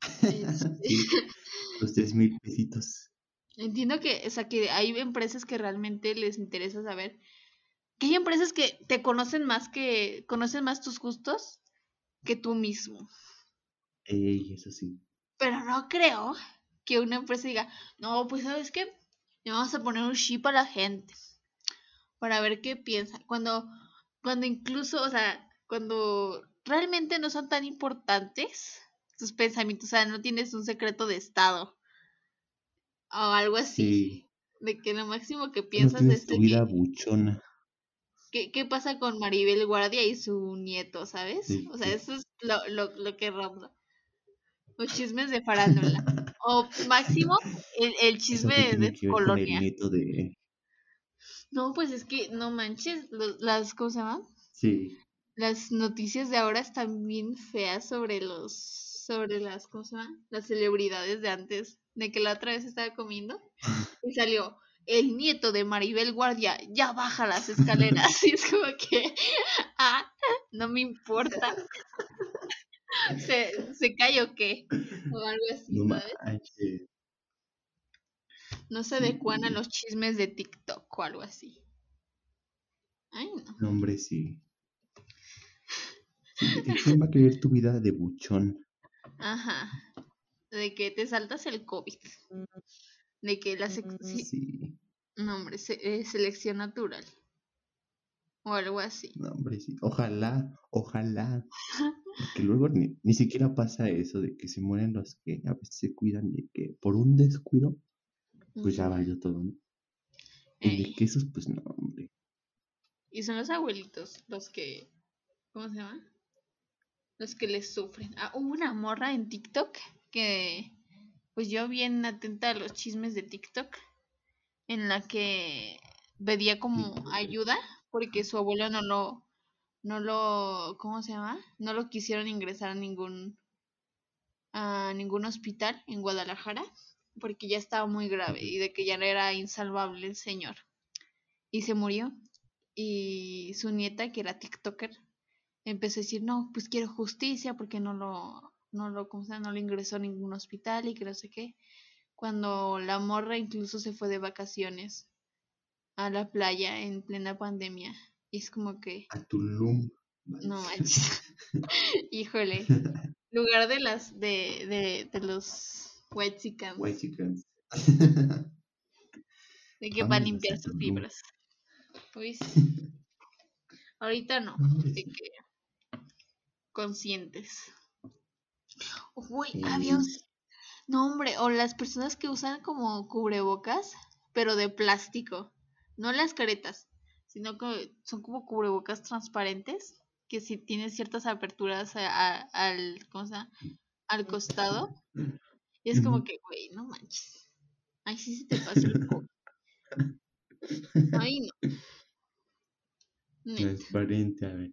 Speaker 4: Este,
Speaker 3: sí, los tres mil pesitos.
Speaker 4: Entiendo que, o sea, que hay empresas que realmente les interesa saber. Que hay empresas que te conocen más que, conocen más tus gustos que tú mismo.
Speaker 3: Ey, eso sí.
Speaker 4: Pero no creo que una empresa diga, no, pues sabes qué, le vamos a poner un chip a la gente para ver qué piensa. Cuando, cuando incluso, o sea, cuando realmente no son tan importantes tus pensamientos, o sea, no tienes un secreto de estado o algo así.
Speaker 3: Sí,
Speaker 4: De que lo máximo que
Speaker 3: no
Speaker 4: piensas
Speaker 3: tienes
Speaker 4: es
Speaker 3: tu vida
Speaker 4: que,
Speaker 3: buchona.
Speaker 4: ¿qué, qué pasa con Maribel Guardia y su nieto, ¿sabes?
Speaker 3: Sí,
Speaker 4: O sea, eso es lo, lo, lo que ronda. Los chismes de farándula. O máximo el, el chisme de,
Speaker 3: tiene
Speaker 4: de
Speaker 3: que ver con el
Speaker 4: colonia.
Speaker 3: nieto de...
Speaker 4: No, pues es que no manches, lo- las, ¿cómo se llama?
Speaker 3: Sí,
Speaker 4: Las noticias de ahora están bien feas sobre los, sobre las, ¿cómo se llama? Las celebridades de antes, de que la otra vez estaba comiendo y salió el nieto de Maribel Guardia ya baja las escaleras y es como que ah no me importa se, se cae o qué o algo así
Speaker 3: no
Speaker 4: sabes no se adecuan a los chismes de TikTok o algo así ay no
Speaker 3: No, hombre, sí. Sí, ¿de ¿Quién va a querer tu vida de buchón?
Speaker 4: Ajá de que te saltas el COVID de que la sec- sí,
Speaker 3: Sí,
Speaker 4: no hombre se- eh, selección natural o algo así
Speaker 3: no, hombre, sí. Ojalá, ojalá. Porque luego ni, ni siquiera pasa eso de que se mueren los que a veces se cuidan de que por un descuido, pues ya valió todo, ¿no? Y de que esos, pues no, hombre.
Speaker 4: Y son los abuelitos los que, ¿cómo se llama? Los que les sufren. Ah, hubo una morra en TikTok que, pues yo bien atenta a los chismes de TikTok, en la que pedía como ayuda porque su abuelo no lo, no lo, ¿cómo se llama? No lo quisieron ingresar a ningún, a ningún hospital en Guadalajara porque ya estaba muy grave y de que ya era insalvable el señor. Y se murió y su nieta, que era TikToker, empezó a decir, no, pues quiero justicia porque no lo, no lo, ¿cómo se llama? No lo ingresó a ningún hospital y que no sé qué. Cuando la morra incluso se fue de vacaciones a la playa en plena pandemia. Y es como que,
Speaker 3: A Tulum.
Speaker 4: No manches. Híjole. Lugar de las de, de, de los.
Speaker 3: White chickens.
Speaker 4: De que para
Speaker 3: a
Speaker 4: limpiar sus fibras. Sí. Ahorita no.
Speaker 3: Hombre,
Speaker 4: De
Speaker 3: sí.
Speaker 4: que conscientes. Uy, había un... No, hombre, o las personas que usan como cubrebocas, pero de plástico. No las caretas, sino que son como cubrebocas transparentes, que si tienen ciertas aperturas a- a- al, ¿cómo se llama? al costado. Y es como que, güey, no manches. Ay, sí se te pasa el coco. Ay, no.
Speaker 3: Transparente, a ver.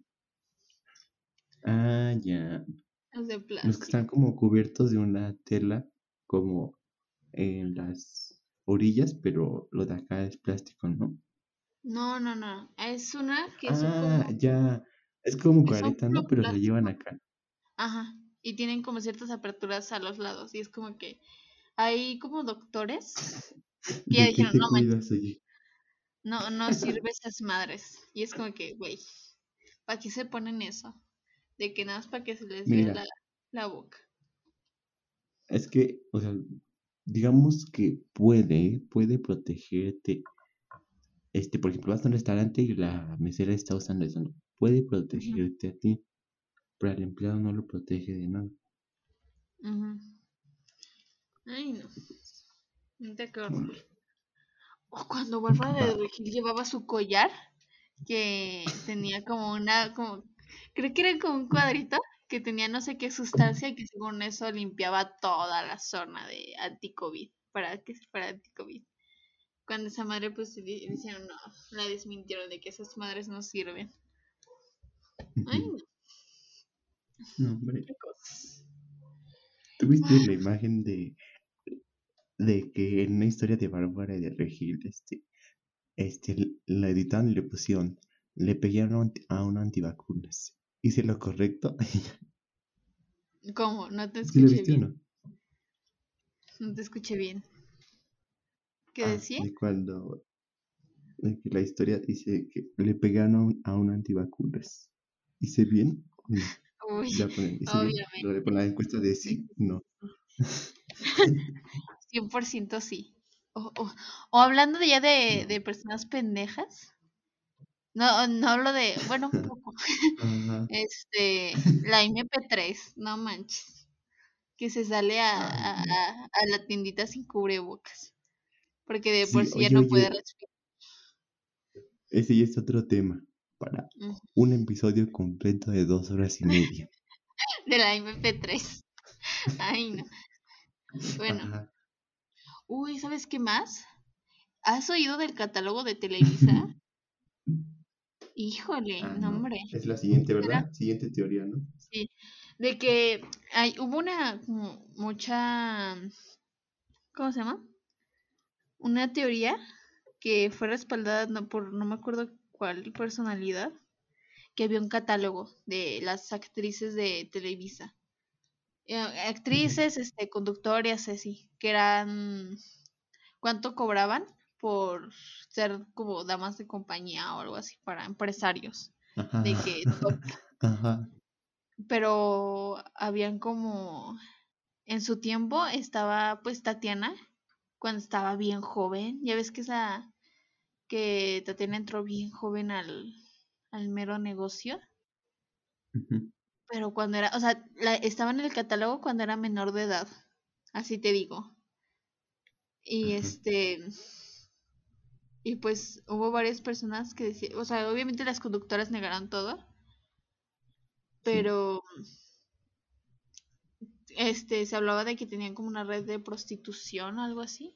Speaker 3: Ah, ya.
Speaker 4: es de
Speaker 3: Los que
Speaker 4: plástico.
Speaker 3: están como cubiertos de una tela, como en las orillas, pero lo de acá es plástico, ¿no?
Speaker 4: No, no, no. Es una que es
Speaker 3: Ah,
Speaker 4: como.
Speaker 3: ya. Es como careta, ¿no? Pero la
Speaker 4: plástico.
Speaker 3: llevan acá.
Speaker 4: Ajá. Y tienen como ciertas aperturas a los lados. Y es como que hay como doctores que ya
Speaker 3: ¿De qué
Speaker 4: dijeron, no
Speaker 3: cuidas,
Speaker 4: no, no sirve esas madres. Y es como que, güey, ¿para qué se ponen eso? De que nada más para que se les vea la, la boca.
Speaker 3: Es que, o sea, digamos que puede, puede protegerte. Este, por ejemplo, vas a un restaurante y la mesera está usando eso. ¿no? Puede protegerte a ti, pero al empleado no lo protege de nada.
Speaker 4: Ay, no. Qué horror.
Speaker 3: Hombre.
Speaker 4: O cuando Bárbara de. Regil llevaba su collar, que tenía como una, como, creo que era como un cuadrito, que tenía no sé qué sustancia y que según eso limpiaba toda la zona de anti-COVID, para que fuera anti-COVID. Cuando esa madre, pues, di- dijeron, no, la desmintieron de que esas madres no sirven. Ay, no,
Speaker 3: No, hombre. ¿Tuviste la imagen de, de que en una historia de Bárbara de Regil, este, este, la editaron y le pusieron, le pegaron a un, a un antivacunas? ¿Hice lo correcto?
Speaker 4: ¿Cómo? No te
Speaker 3: ¿Sí lo
Speaker 4: escuché
Speaker 3: viste
Speaker 4: bien.
Speaker 3: no?
Speaker 4: No te escuché bien. ¿Qué
Speaker 3: Ah,
Speaker 4: decía?
Speaker 3: de cuando de que la historia dice que le pegaron a un, a un antivacunas. ¿Hice bien? No.
Speaker 4: Uy,
Speaker 3: Ya ponen, ¿hice bien?
Speaker 4: obviamente.
Speaker 3: De poner la encuesta de sí, no.
Speaker 4: 100% sí. O, o, o hablando ya de, de personas pendejas. No, no hablo de, bueno, un poco. Este, la MP3, no manches. Que se sale a, a,
Speaker 3: Ay, no.
Speaker 4: a- a la tiendita sin cubrebocas. Porque de por
Speaker 3: Sí,
Speaker 4: sí ya
Speaker 3: oye,
Speaker 4: no puede respirar.
Speaker 3: ese ya es otro tema para un episodio completo de dos horas y media.
Speaker 4: De la MP3. Ay, no. Bueno,
Speaker 3: Ajá.
Speaker 4: uy, ¿sabes qué más? ¿Has oído del catálogo de Televisa? Híjole,
Speaker 3: Ah,
Speaker 4: no, hombre.
Speaker 3: Es la siguiente,
Speaker 4: Era-
Speaker 3: ¿verdad? Siguiente teoría, ¿no?
Speaker 4: Sí, de que hay, hubo una como mucha, ¿cómo se llama? Una teoría que fue respaldada no, por no me acuerdo cuál personalidad, que había un catálogo de las actrices de Televisa. Eh, actrices, este, conductoras, así, que eran cuánto cobraban por ser como damas de compañía o algo así para empresarios.
Speaker 3: Ajá.
Speaker 4: De que
Speaker 3: Ajá.
Speaker 4: pero habían como en su tiempo estaba pues Tatiana cuando estaba bien joven ya ves que esa que Tatiana entró bien joven al, al mero negocio
Speaker 3: Ujú.
Speaker 4: pero cuando era o sea la, estaba en el catálogo cuando era menor de edad así te digo y este y pues hubo varias personas que decían o sea obviamente las conductoras negaron todo
Speaker 3: Sí.
Speaker 4: pero este se hablaba de que tenían como una red de prostitución o algo así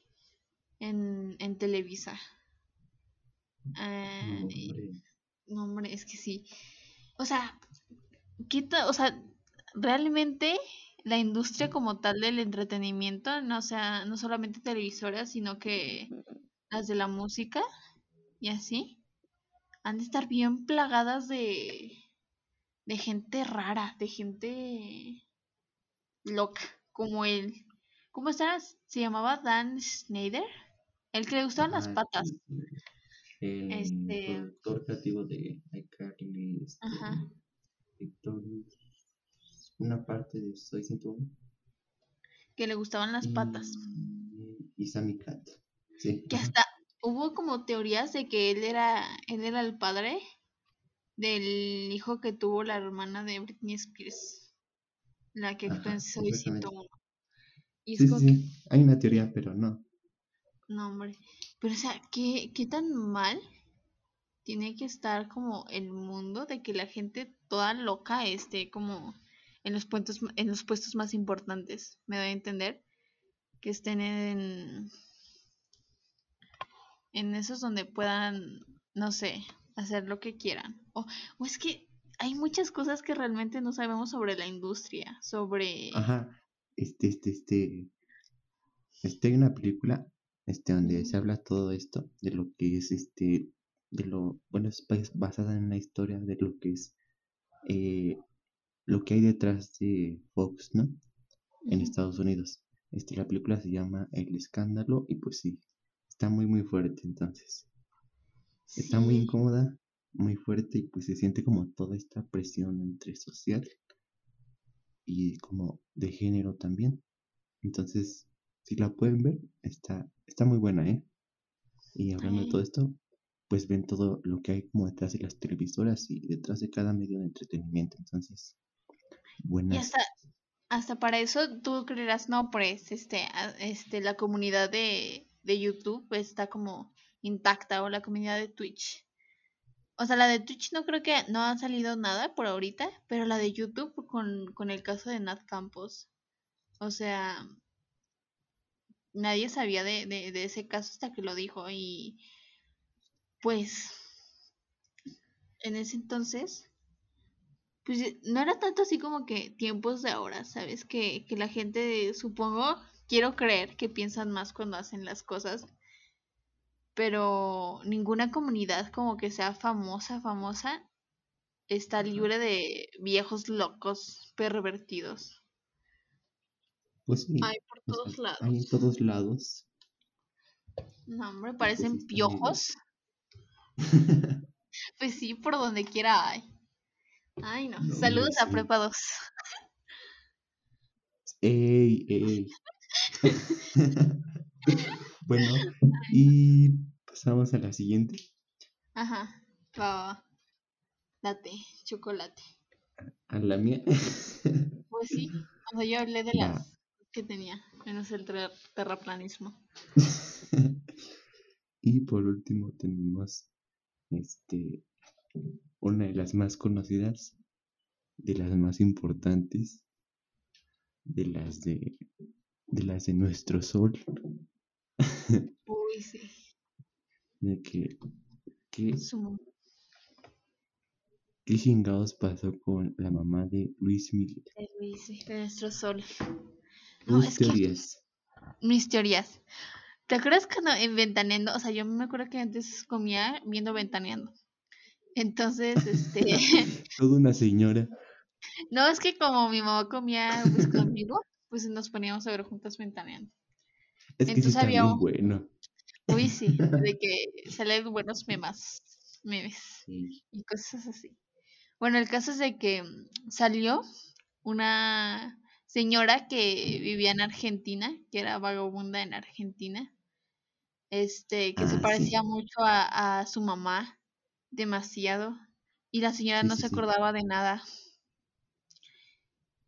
Speaker 4: en, en Televisa. Ah,
Speaker 3: No, hombre.
Speaker 4: no, hombre, es que sí. O sea, quita, o sea, realmente la industria como tal del entretenimiento, no sea, no solamente televisoras, sino que las de la música y así, han de estar bien plagadas de, de gente rara, de gente loca, como el, ¿cómo estaba? Se llamaba Dan Schneider, el que le gustaban las patas.
Speaker 3: El
Speaker 4: Este-
Speaker 3: productor creativo de iCarly. este,
Speaker 4: Ajá.
Speaker 3: parte de Soy 101.
Speaker 4: Que le gustaban las patas.
Speaker 3: Y, y Sammy Cat. Sí.
Speaker 4: Que hasta hubo como teorías de que él era, él era el padre del hijo que tuvo la hermana de Britney Spears. La que actuó en Soy
Speaker 3: exactamente.
Speaker 4: 101. Y es
Speaker 3: Sí, sí,
Speaker 4: como que,
Speaker 3: sí. Hay una teoría, pero no.
Speaker 4: no, hombre. Pero, o sea, ¿qué, qué tan mal tiene que estar como el mundo de que la gente toda loca esté como en los puestos, en los puestos más importantes? Me doy a entender que estén en, en esos donde puedan, no sé, hacer lo que quieran. O, o es que hay muchas cosas que realmente no sabemos sobre la industria, sobre...
Speaker 3: Ajá. Este, este, este. Este hay una película. Este, donde se habla todo esto. De lo que es este. De lo. Bueno, es bas- basada en la historia de lo que es. eh, lo que hay detrás de Fox, ¿no? En. Estados Unidos. Este, la película se llama El Escándalo. Y pues sí. Está muy, muy fuerte entonces. Está muy incómoda, muy fuerte y pues se siente como toda esta presión entre social y como de género también. Entonces, si la pueden ver, está, está muy buena, ¿eh? Y hablando de todo esto, pues ven todo lo que hay como detrás de las televisoras y detrás de cada medio de entretenimiento. Entonces,
Speaker 4: Y
Speaker 3: buenas.
Speaker 4: hasta, hasta para eso tú creerás, no, pues, este, este, la comunidad de, de YouTube está como intacta o la comunidad de Twitch. O sea, la de Twitch no creo que no ha salido nada por ahorita, pero la de YouTube con, con el caso de Nat Campos. O sea, nadie sabía de, de, de ese caso hasta que lo dijo y pues en ese entonces pues no era tanto así como que tiempos de ahora, ¿sabes? Que, que la gente, supongo, quiero creer que piensan más cuando hacen las cosas, pero ninguna comunidad como que sea famosa, famosa, está libre de viejos locos pervertidos.
Speaker 3: Pues sí,
Speaker 4: Hay por
Speaker 3: sea,
Speaker 4: todos lados.
Speaker 3: hay en todos lados.
Speaker 4: No, hombre,
Speaker 3: pues
Speaker 4: parecen piojos. Pues sí, por donde quiera hay. Ay, no. Saludos a
Speaker 3: sí.
Speaker 4: Prepa 2.
Speaker 3: ¡Ey, ey! bueno, y pasamos a la siguiente.
Speaker 4: Ajá. Va, va, va. Date, chocolate.
Speaker 3: A la mía.
Speaker 4: Pues sí, cuando yo hablé de las que tenía, menos el ter- terraplanismo.
Speaker 3: y por último tenemos este una de las más conocidas, de las más importantes, de las de de las de nuestro sol,
Speaker 4: Uy, sí.
Speaker 3: de que que
Speaker 4: Su-
Speaker 3: qué chingados pasó con la mamá de Luis Miguel.
Speaker 4: de Luis, sí, de nuestro sol. No, que
Speaker 3: teorías.
Speaker 4: mis teorías. ¿Te acuerdas cuando en Ventaneando? O sea, yo me acuerdo que antes comía viendo Ventaneando. Entonces, este.
Speaker 3: Toda una señora.
Speaker 4: no, es que como mi mamá comía pues, conmigo, pues nos poníamos a ver juntas Ventaneando.
Speaker 3: Es que sí
Speaker 4: Entonces había un-
Speaker 3: bueno.
Speaker 4: Uy, sí, de que salen buenos memas, memes.
Speaker 3: Sí.
Speaker 4: y cosas así. Bueno, el caso es de que mm, salió una señora que vivía en Argentina, que era vagabunda en Argentina, este, que
Speaker 3: Ah,
Speaker 4: se
Speaker 3: sí.
Speaker 4: parecía mucho a, a su mamá, demasiado, y la señora
Speaker 3: Sí,
Speaker 4: no se acordaba de nada.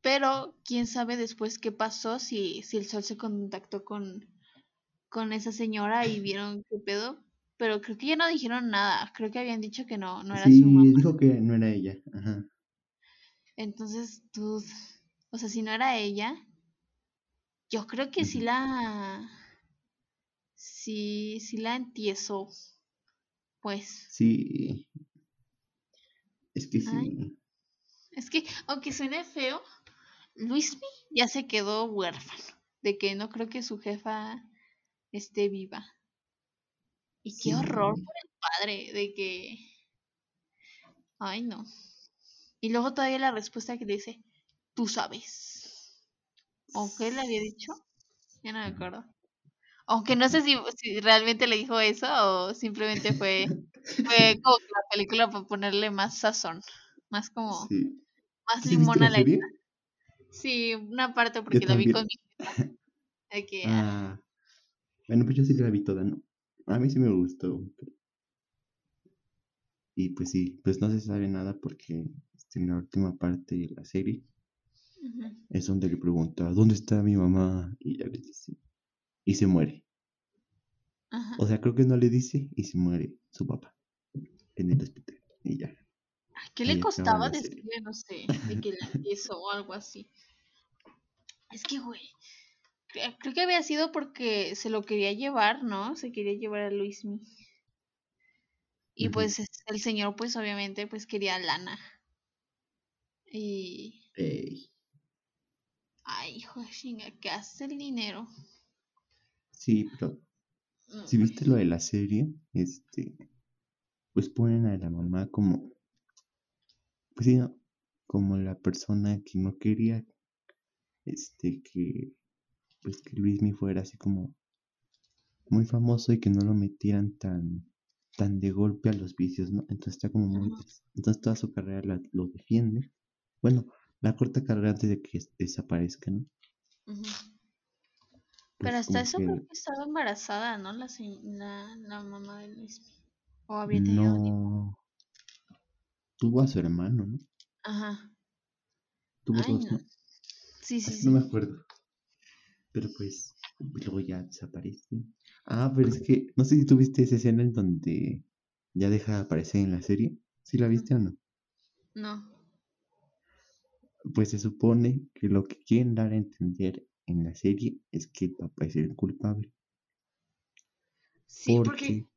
Speaker 4: Pero quién sabe después qué pasó, si, si el sol se contactó con, con esa señora y vieron qué pedo. Pero creo que ya no dijeron nada. Creo que habían dicho que no, no era
Speaker 3: Sí,
Speaker 4: su mamá.
Speaker 3: dijo que no era ella. Ajá.
Speaker 4: Entonces, tú, o sea, si no era ella, yo creo que sí la, sí, sí la entiesó, pues.
Speaker 3: Sí. Es que
Speaker 4: Ay.
Speaker 3: sí.
Speaker 4: Es que, aunque suene feo, Luismi ya se quedó huérfano, de que no creo que su jefa esté viva. Y qué horror por el padre, de que, ay no. Y luego todavía la respuesta que le dice, tú sabes. ¿O qué le había dicho? Ya no me acuerdo. Aunque no sé si, si realmente le dijo eso o simplemente fue, fue como que la película para ponerle más sazón. Más como,
Speaker 3: Sí.
Speaker 4: más
Speaker 3: ¿Sí viste
Speaker 4: limón a
Speaker 3: la serie?
Speaker 4: Sí, una parte porque la vi con mi jefa. De que, ah,
Speaker 3: Ah, bueno, pues yo sí la vi toda, ¿no? A mí sí me gustó. Y pues sí, pues no se sabe nada porque este, en la última parte de la serie es donde le pregunta, ¿dónde está mi mamá? Y ya le dice, y se muere.
Speaker 4: Ajá.
Speaker 3: O sea, creo que no le dice y se muere su papá en el hospital. Y ya.
Speaker 4: ¿Qué le costaba decirle, no sé, de que la hizo o algo así? Es que, güey, cre- creo que había sido porque se lo quería llevar, ¿no? Se quería llevar a Luismi. Y pues es- el señor, pues obviamente, pues quería lana. Y,
Speaker 3: Ey,
Speaker 4: ay, hijo de chinga, ¿qué hace el dinero?
Speaker 3: Sí, pero
Speaker 4: Mm,
Speaker 3: si viste lo de la serie, este, pues ponen a la mamá como, como la persona que no quería, este, que, pues que Luismi fuera así como muy famoso y que no lo metieran tan, tan de golpe a los vicios, ¿no? Entonces está como muy, entonces toda su carrera la- lo defiende. Bueno, la corta carrera antes de que des- desaparezca, ¿no? Pues
Speaker 4: Pero hasta eso
Speaker 3: que
Speaker 4: creo que estaba embarazada, ¿no? La, la, la mamá de Luismi. O había tenido
Speaker 3: no tuvo a su hermano, ¿no?
Speaker 4: Ajá.
Speaker 3: Tuvo
Speaker 4: Ay,
Speaker 3: dos,
Speaker 4: no.
Speaker 3: ¿no?
Speaker 4: Sí, sí,
Speaker 3: Así
Speaker 4: sí.
Speaker 3: no me acuerdo. Pero pues, luego ya desaparece. Ah, pero es que, no sé si tú viste esa escena en donde ya deja de aparecer en la serie. ¿Sí la viste o no?
Speaker 4: No.
Speaker 3: Pues se supone que lo que quieren dar a entender en la serie es que el papá es el culpable.
Speaker 4: Sí, porque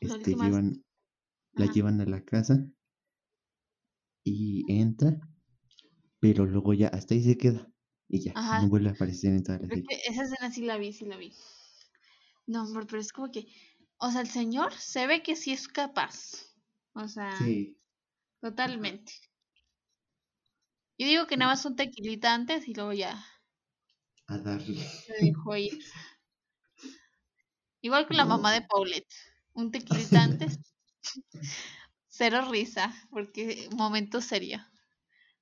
Speaker 3: este, llevan, la
Speaker 4: Ajá.
Speaker 3: llevan a la casa y entra, pero luego ya hasta ahí se queda. Y ya,
Speaker 4: Ajá.
Speaker 3: no vuelve a aparecer en toda la serie.
Speaker 4: esa escena sí la vi, sí la vi. No, amor, pero es como que, o sea, el señor se ve que sí es capaz. O sea,
Speaker 3: Sí.
Speaker 4: totalmente. Yo digo que nada más un tequilita antes y luego ya
Speaker 3: A darle.
Speaker 4: se dejó ir. Igual que la mamá de Paulette. Un tequilita antes. Cero risa, porque momento serio.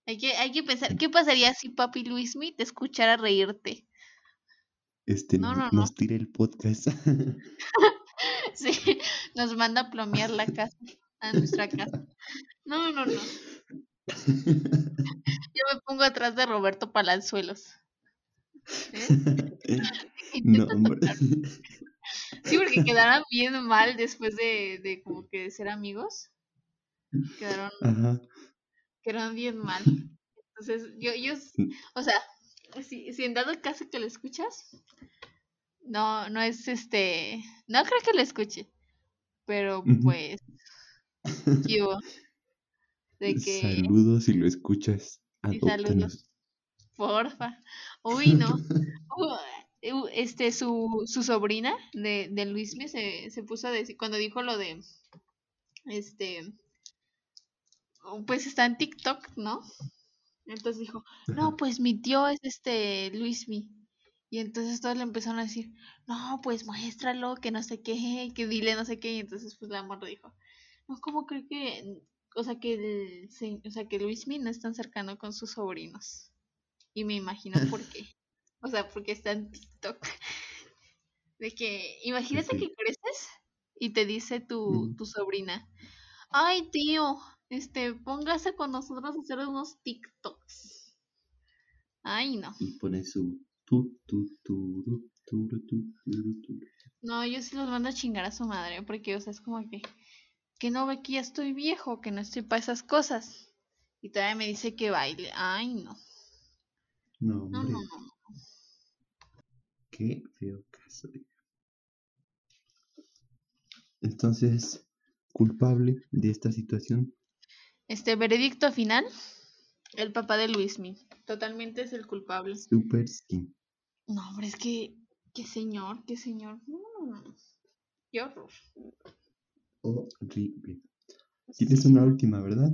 Speaker 4: Hay que, hay que pensar, ¿qué pasaría si papi Luismi te escuchara reírte?
Speaker 3: Este,
Speaker 4: No,
Speaker 3: no-
Speaker 4: no, no.
Speaker 3: nos tira el podcast.
Speaker 4: Sí, nos manda a plomear la casa, a nuestra casa. No, no, no. Yo me pongo atrás de Roberto Palanzuelos. ¿eh?
Speaker 3: no, hombre.
Speaker 4: Sí, porque quedaron bien mal después de, de como que de ser amigos. Quedaron,
Speaker 3: Ajá.
Speaker 4: quedaron bien mal. Entonces, yo, yo, o sea, si, si en dado caso que lo escuchas, no, no es este, no creo que lo escuche, pero pues, ¿qué hubo? De que,
Speaker 3: Saludos si lo escuchas.
Speaker 4: Sí, saludos. Porfa, uy, no, Uh, este, su, su sobrina de, de Luismi se, se puso a decir, cuando dijo lo de, este, pues está en TikTok, ¿no? Entonces dijo, no, pues mi tío es este Luismi. Y entonces todos le empezaron a decir, no, pues muéstralo, que no sé qué, que dile no sé qué. Y entonces pues la morra dijo, no, ¿cómo cree que, o sea, que el, se- o sea, que Luismi no es tan cercano con sus sobrinos? Y me imagino por qué. O sea, porque está en TikTok. De que, imagínate
Speaker 3: sí.
Speaker 4: que creces y te dice tu, tu sobrina, ay tío, este, póngase con nosotros a hacer unos TikToks. Ay, no.
Speaker 3: Y pone su tu, tu, tu.
Speaker 4: No, yo sí los mando a chingar a su madre, porque, o sea, es como que, que no ve que ya estoy viejo, que no estoy para esas cosas. Y todavía me dice que baile. Ay, no.
Speaker 3: No,
Speaker 4: No, no, no.
Speaker 3: Qué feo caso. Entonces, culpable de esta situación.
Speaker 4: Este veredicto final, el papá de Luismi. Totalmente es el culpable.
Speaker 3: Super skin.
Speaker 4: No, hombre, es que, qué señor, qué señor. No, no, no. Qué horror.
Speaker 3: Horrible. Tienes una última, ¿verdad?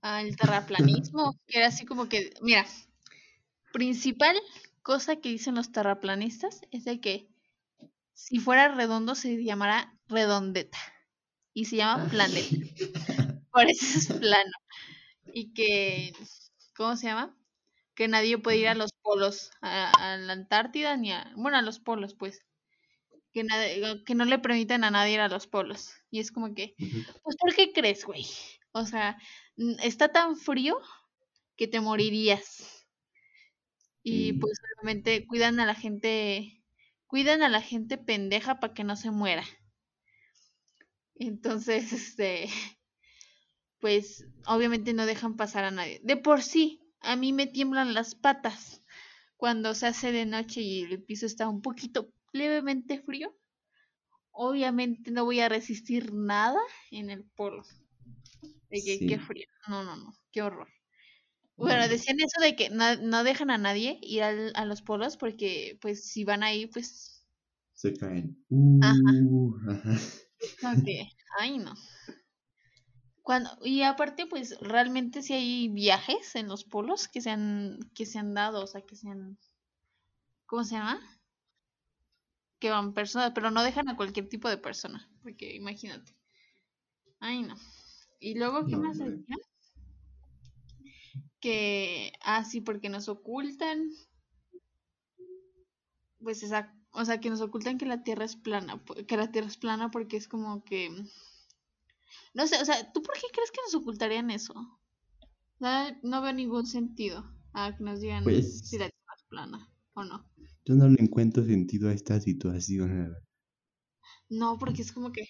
Speaker 4: Ah, el terraplanismo, que era así como que, mira, principal cosa que dicen los terraplanistas es de que si fuera redondo se llamará redondeta y se llama planeta. Por eso es plano. Y que, ¿cómo se llama? que nadie puede ir a los polos, a, a la Antártida ni a, bueno, a los polos, pues, que, nadie- que no le permitan a nadie ir a los polos. Y es como que, pues, ¿por qué crees, güey? O sea, está tan frío que te morirías. Y pues obviamente cuidan a la gente, cuidan a la gente pendeja para que no se muera. Entonces, este, pues obviamente no dejan pasar a nadie. De por sí, a mí me tiemblan las patas cuando se hace de noche y el piso está un poquito levemente frío. Obviamente no voy a resistir nada en el polo. De que qué frío. No, no, no, qué horror. Bueno, decían eso de que no, no dejan a nadie ir al- a los polos porque pues si van ahí pues
Speaker 3: Se caen. Uh, ajá.
Speaker 4: ay no. Cuando, y aparte pues realmente si hay viajes en los polos que se han, que se han dado, o sea que se han, ¿cómo se llama? Que van personas, pero no dejan a cualquier tipo de persona, porque imagínate. Ay no. Y luego, ¿qué
Speaker 3: No,
Speaker 4: más decía? Que, ah, sí, porque nos ocultan. Pues esa, o sea, que nos ocultan que la Tierra es plana, que la Tierra es plana porque es como que, no sé, o sea, ¿tú por qué crees que nos ocultarían eso? No, no veo ningún sentido a que nos digan
Speaker 3: Pues-
Speaker 4: si la Tierra es plana o no.
Speaker 3: Yo no le encuentro sentido a esta situación.
Speaker 4: No, porque es como que,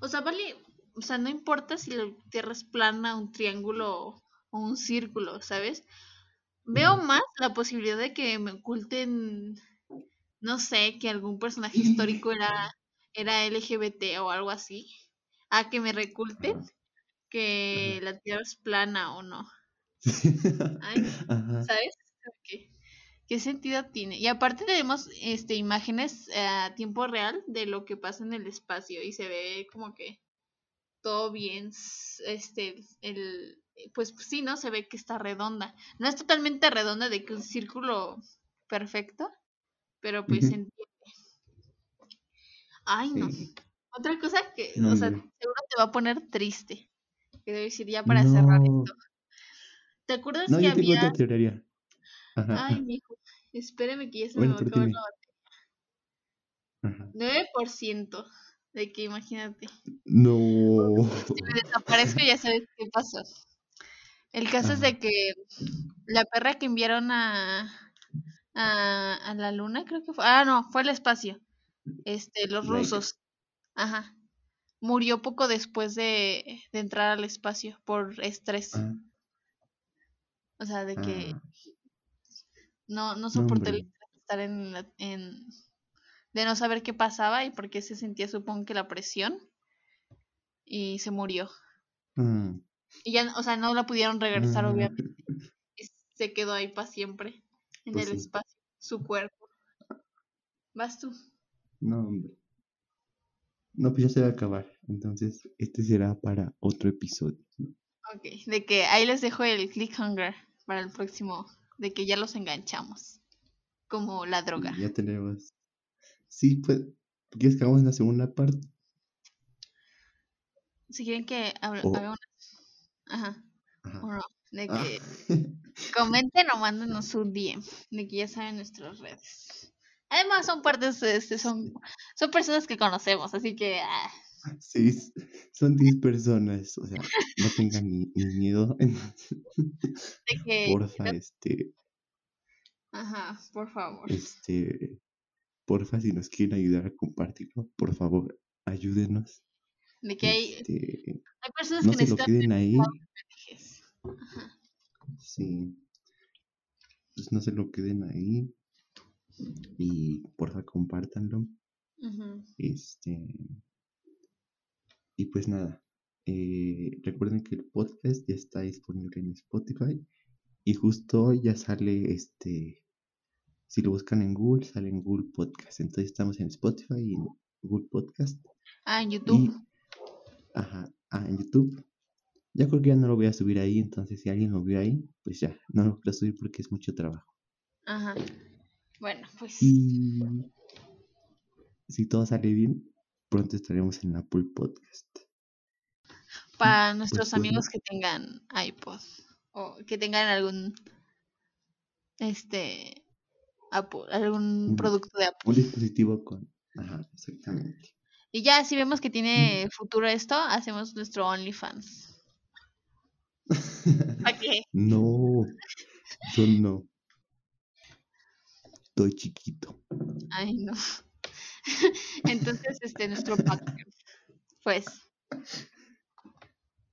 Speaker 4: o sea, vale, o sea, no importa si la Tierra es plana, un triángulo o un círculo, ¿sabes? Veo más la posibilidad de que me oculten, no sé, que algún personaje histórico era, era LGBT o algo así, a que me reculten
Speaker 3: Ajá.
Speaker 4: que la Tierra es plana o no, Ay. ¿sabes? ¿Qué, qué sentido tiene? Y aparte tenemos este imágenes a tiempo real de lo que pasa en el espacio y se ve como que todo bien, este, el, pues sí, ¿no? Se ve que está redonda. No es totalmente redonda de que un círculo perfecto, pero pues se entiende. Ay, no.
Speaker 3: Sí.
Speaker 4: Otra cosa que,
Speaker 3: No,
Speaker 4: o sea, seguro te va a poner triste. Que debo decir ya para cerrar esto. ¿Te acuerdas
Speaker 3: No,
Speaker 4: que
Speaker 3: yo
Speaker 4: había...
Speaker 3: Ajá.
Speaker 4: Ay, mijo, espérame que ya se
Speaker 3: Bueno,
Speaker 4: me
Speaker 3: pero
Speaker 4: acabó
Speaker 3: dime.
Speaker 4: la
Speaker 3: Ajá.
Speaker 4: 9% de que imagínate.
Speaker 3: No.
Speaker 4: Si me desaparezco ya sabes qué pasó. El caso es de que la perra que enviaron a, a, a la luna, creo que fue. Ah, no, fue al espacio. Este, los rusos. Ajá. Murió poco después de, de entrar al espacio por estrés.
Speaker 3: Ah,
Speaker 4: O sea, de que
Speaker 3: ah,
Speaker 4: no, no el de estar en, la- en- de no saber qué pasaba y por qué se sentía, supongo que la presión. Y se murió.
Speaker 3: Ah,
Speaker 4: Y ya, o sea, no la pudieron regresar,
Speaker 3: ah,
Speaker 4: obviamente. y se quedó ahí para siempre. En
Speaker 3: Pues
Speaker 4: el
Speaker 3: sí.
Speaker 4: espacio. Su cuerpo. Vas tú.
Speaker 3: No, hombre. No, pues ya se va a acabar. Entonces, este será para otro episodio. ¿no?
Speaker 4: Ok. De que ahí les dejo el cliffhanger para el próximo. De que ya los enganchamos. Como la droga.
Speaker 3: Y ya tenemos. Sí, pues. ¿Quieres que hagamos una segunda parte?
Speaker 4: Si quieren que hable- una. Ajá.
Speaker 3: Ajá.
Speaker 4: O no. De
Speaker 3: Ah,
Speaker 4: que comenten o mándenos un DM. De que ya saben nuestras redes. Además son partes, este, son, son personas que conocemos, así que ah,
Speaker 3: sí, son 10 personas. O sea, no tengan ni, ni miedo.
Speaker 4: de que,
Speaker 3: Porfa, este.
Speaker 4: ajá, por favor.
Speaker 3: Este. Porfa, si nos quieren ayudar a compartirlo, por favor, ayúdenos.
Speaker 4: De que hay,
Speaker 3: Este,
Speaker 4: hay personas
Speaker 3: no
Speaker 4: que
Speaker 3: se lo queden ahí.
Speaker 4: mensajes.
Speaker 3: Sí. Pues no se lo queden ahí. Y porfa, compártanlo. Este. Y pues nada. eh, recuerden que el podcast ya está disponible en Spotify. Y justo hoy ya sale este. Si lo buscan en Google, sale en Google Podcast. Entonces estamos en Spotify y en Google Podcast.
Speaker 4: Ah, en
Speaker 3: Y.
Speaker 4: YouTube.
Speaker 3: Ajá. Ah, en YouTube. Ya creo que ya no lo voy a subir ahí. Entonces, si alguien lo vio ahí, pues ya. No lo quiero subir porque es mucho trabajo.
Speaker 4: Ajá. Bueno, pues.
Speaker 3: Y. Si todo sale bien, pronto estaremos en Apple Podcast.
Speaker 4: Para nuestros
Speaker 3: pues,
Speaker 4: amigos que tengan iPod o que tengan algún este Apple, algún
Speaker 3: Un-
Speaker 4: producto de Apple.
Speaker 3: Un dispositivo con... Ajá, exactamente.
Speaker 4: Y ya, si vemos que tiene futuro esto, hacemos nuestro OnlyFans. ¿Para qué?
Speaker 3: No, yo no. Estoy chiquito.
Speaker 4: Ay, no. Entonces, este, nuestro Patreon. Pues,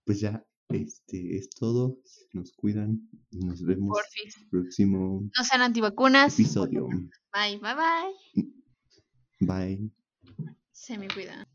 Speaker 3: Pues ya, este es todo. Nos cuidan y nos vemos
Speaker 4: porfis.
Speaker 3: el próximo
Speaker 4: No sean antivacunas.
Speaker 3: episodio.
Speaker 4: Bye, bye, bye.
Speaker 3: Bye.
Speaker 4: Se me cuidan.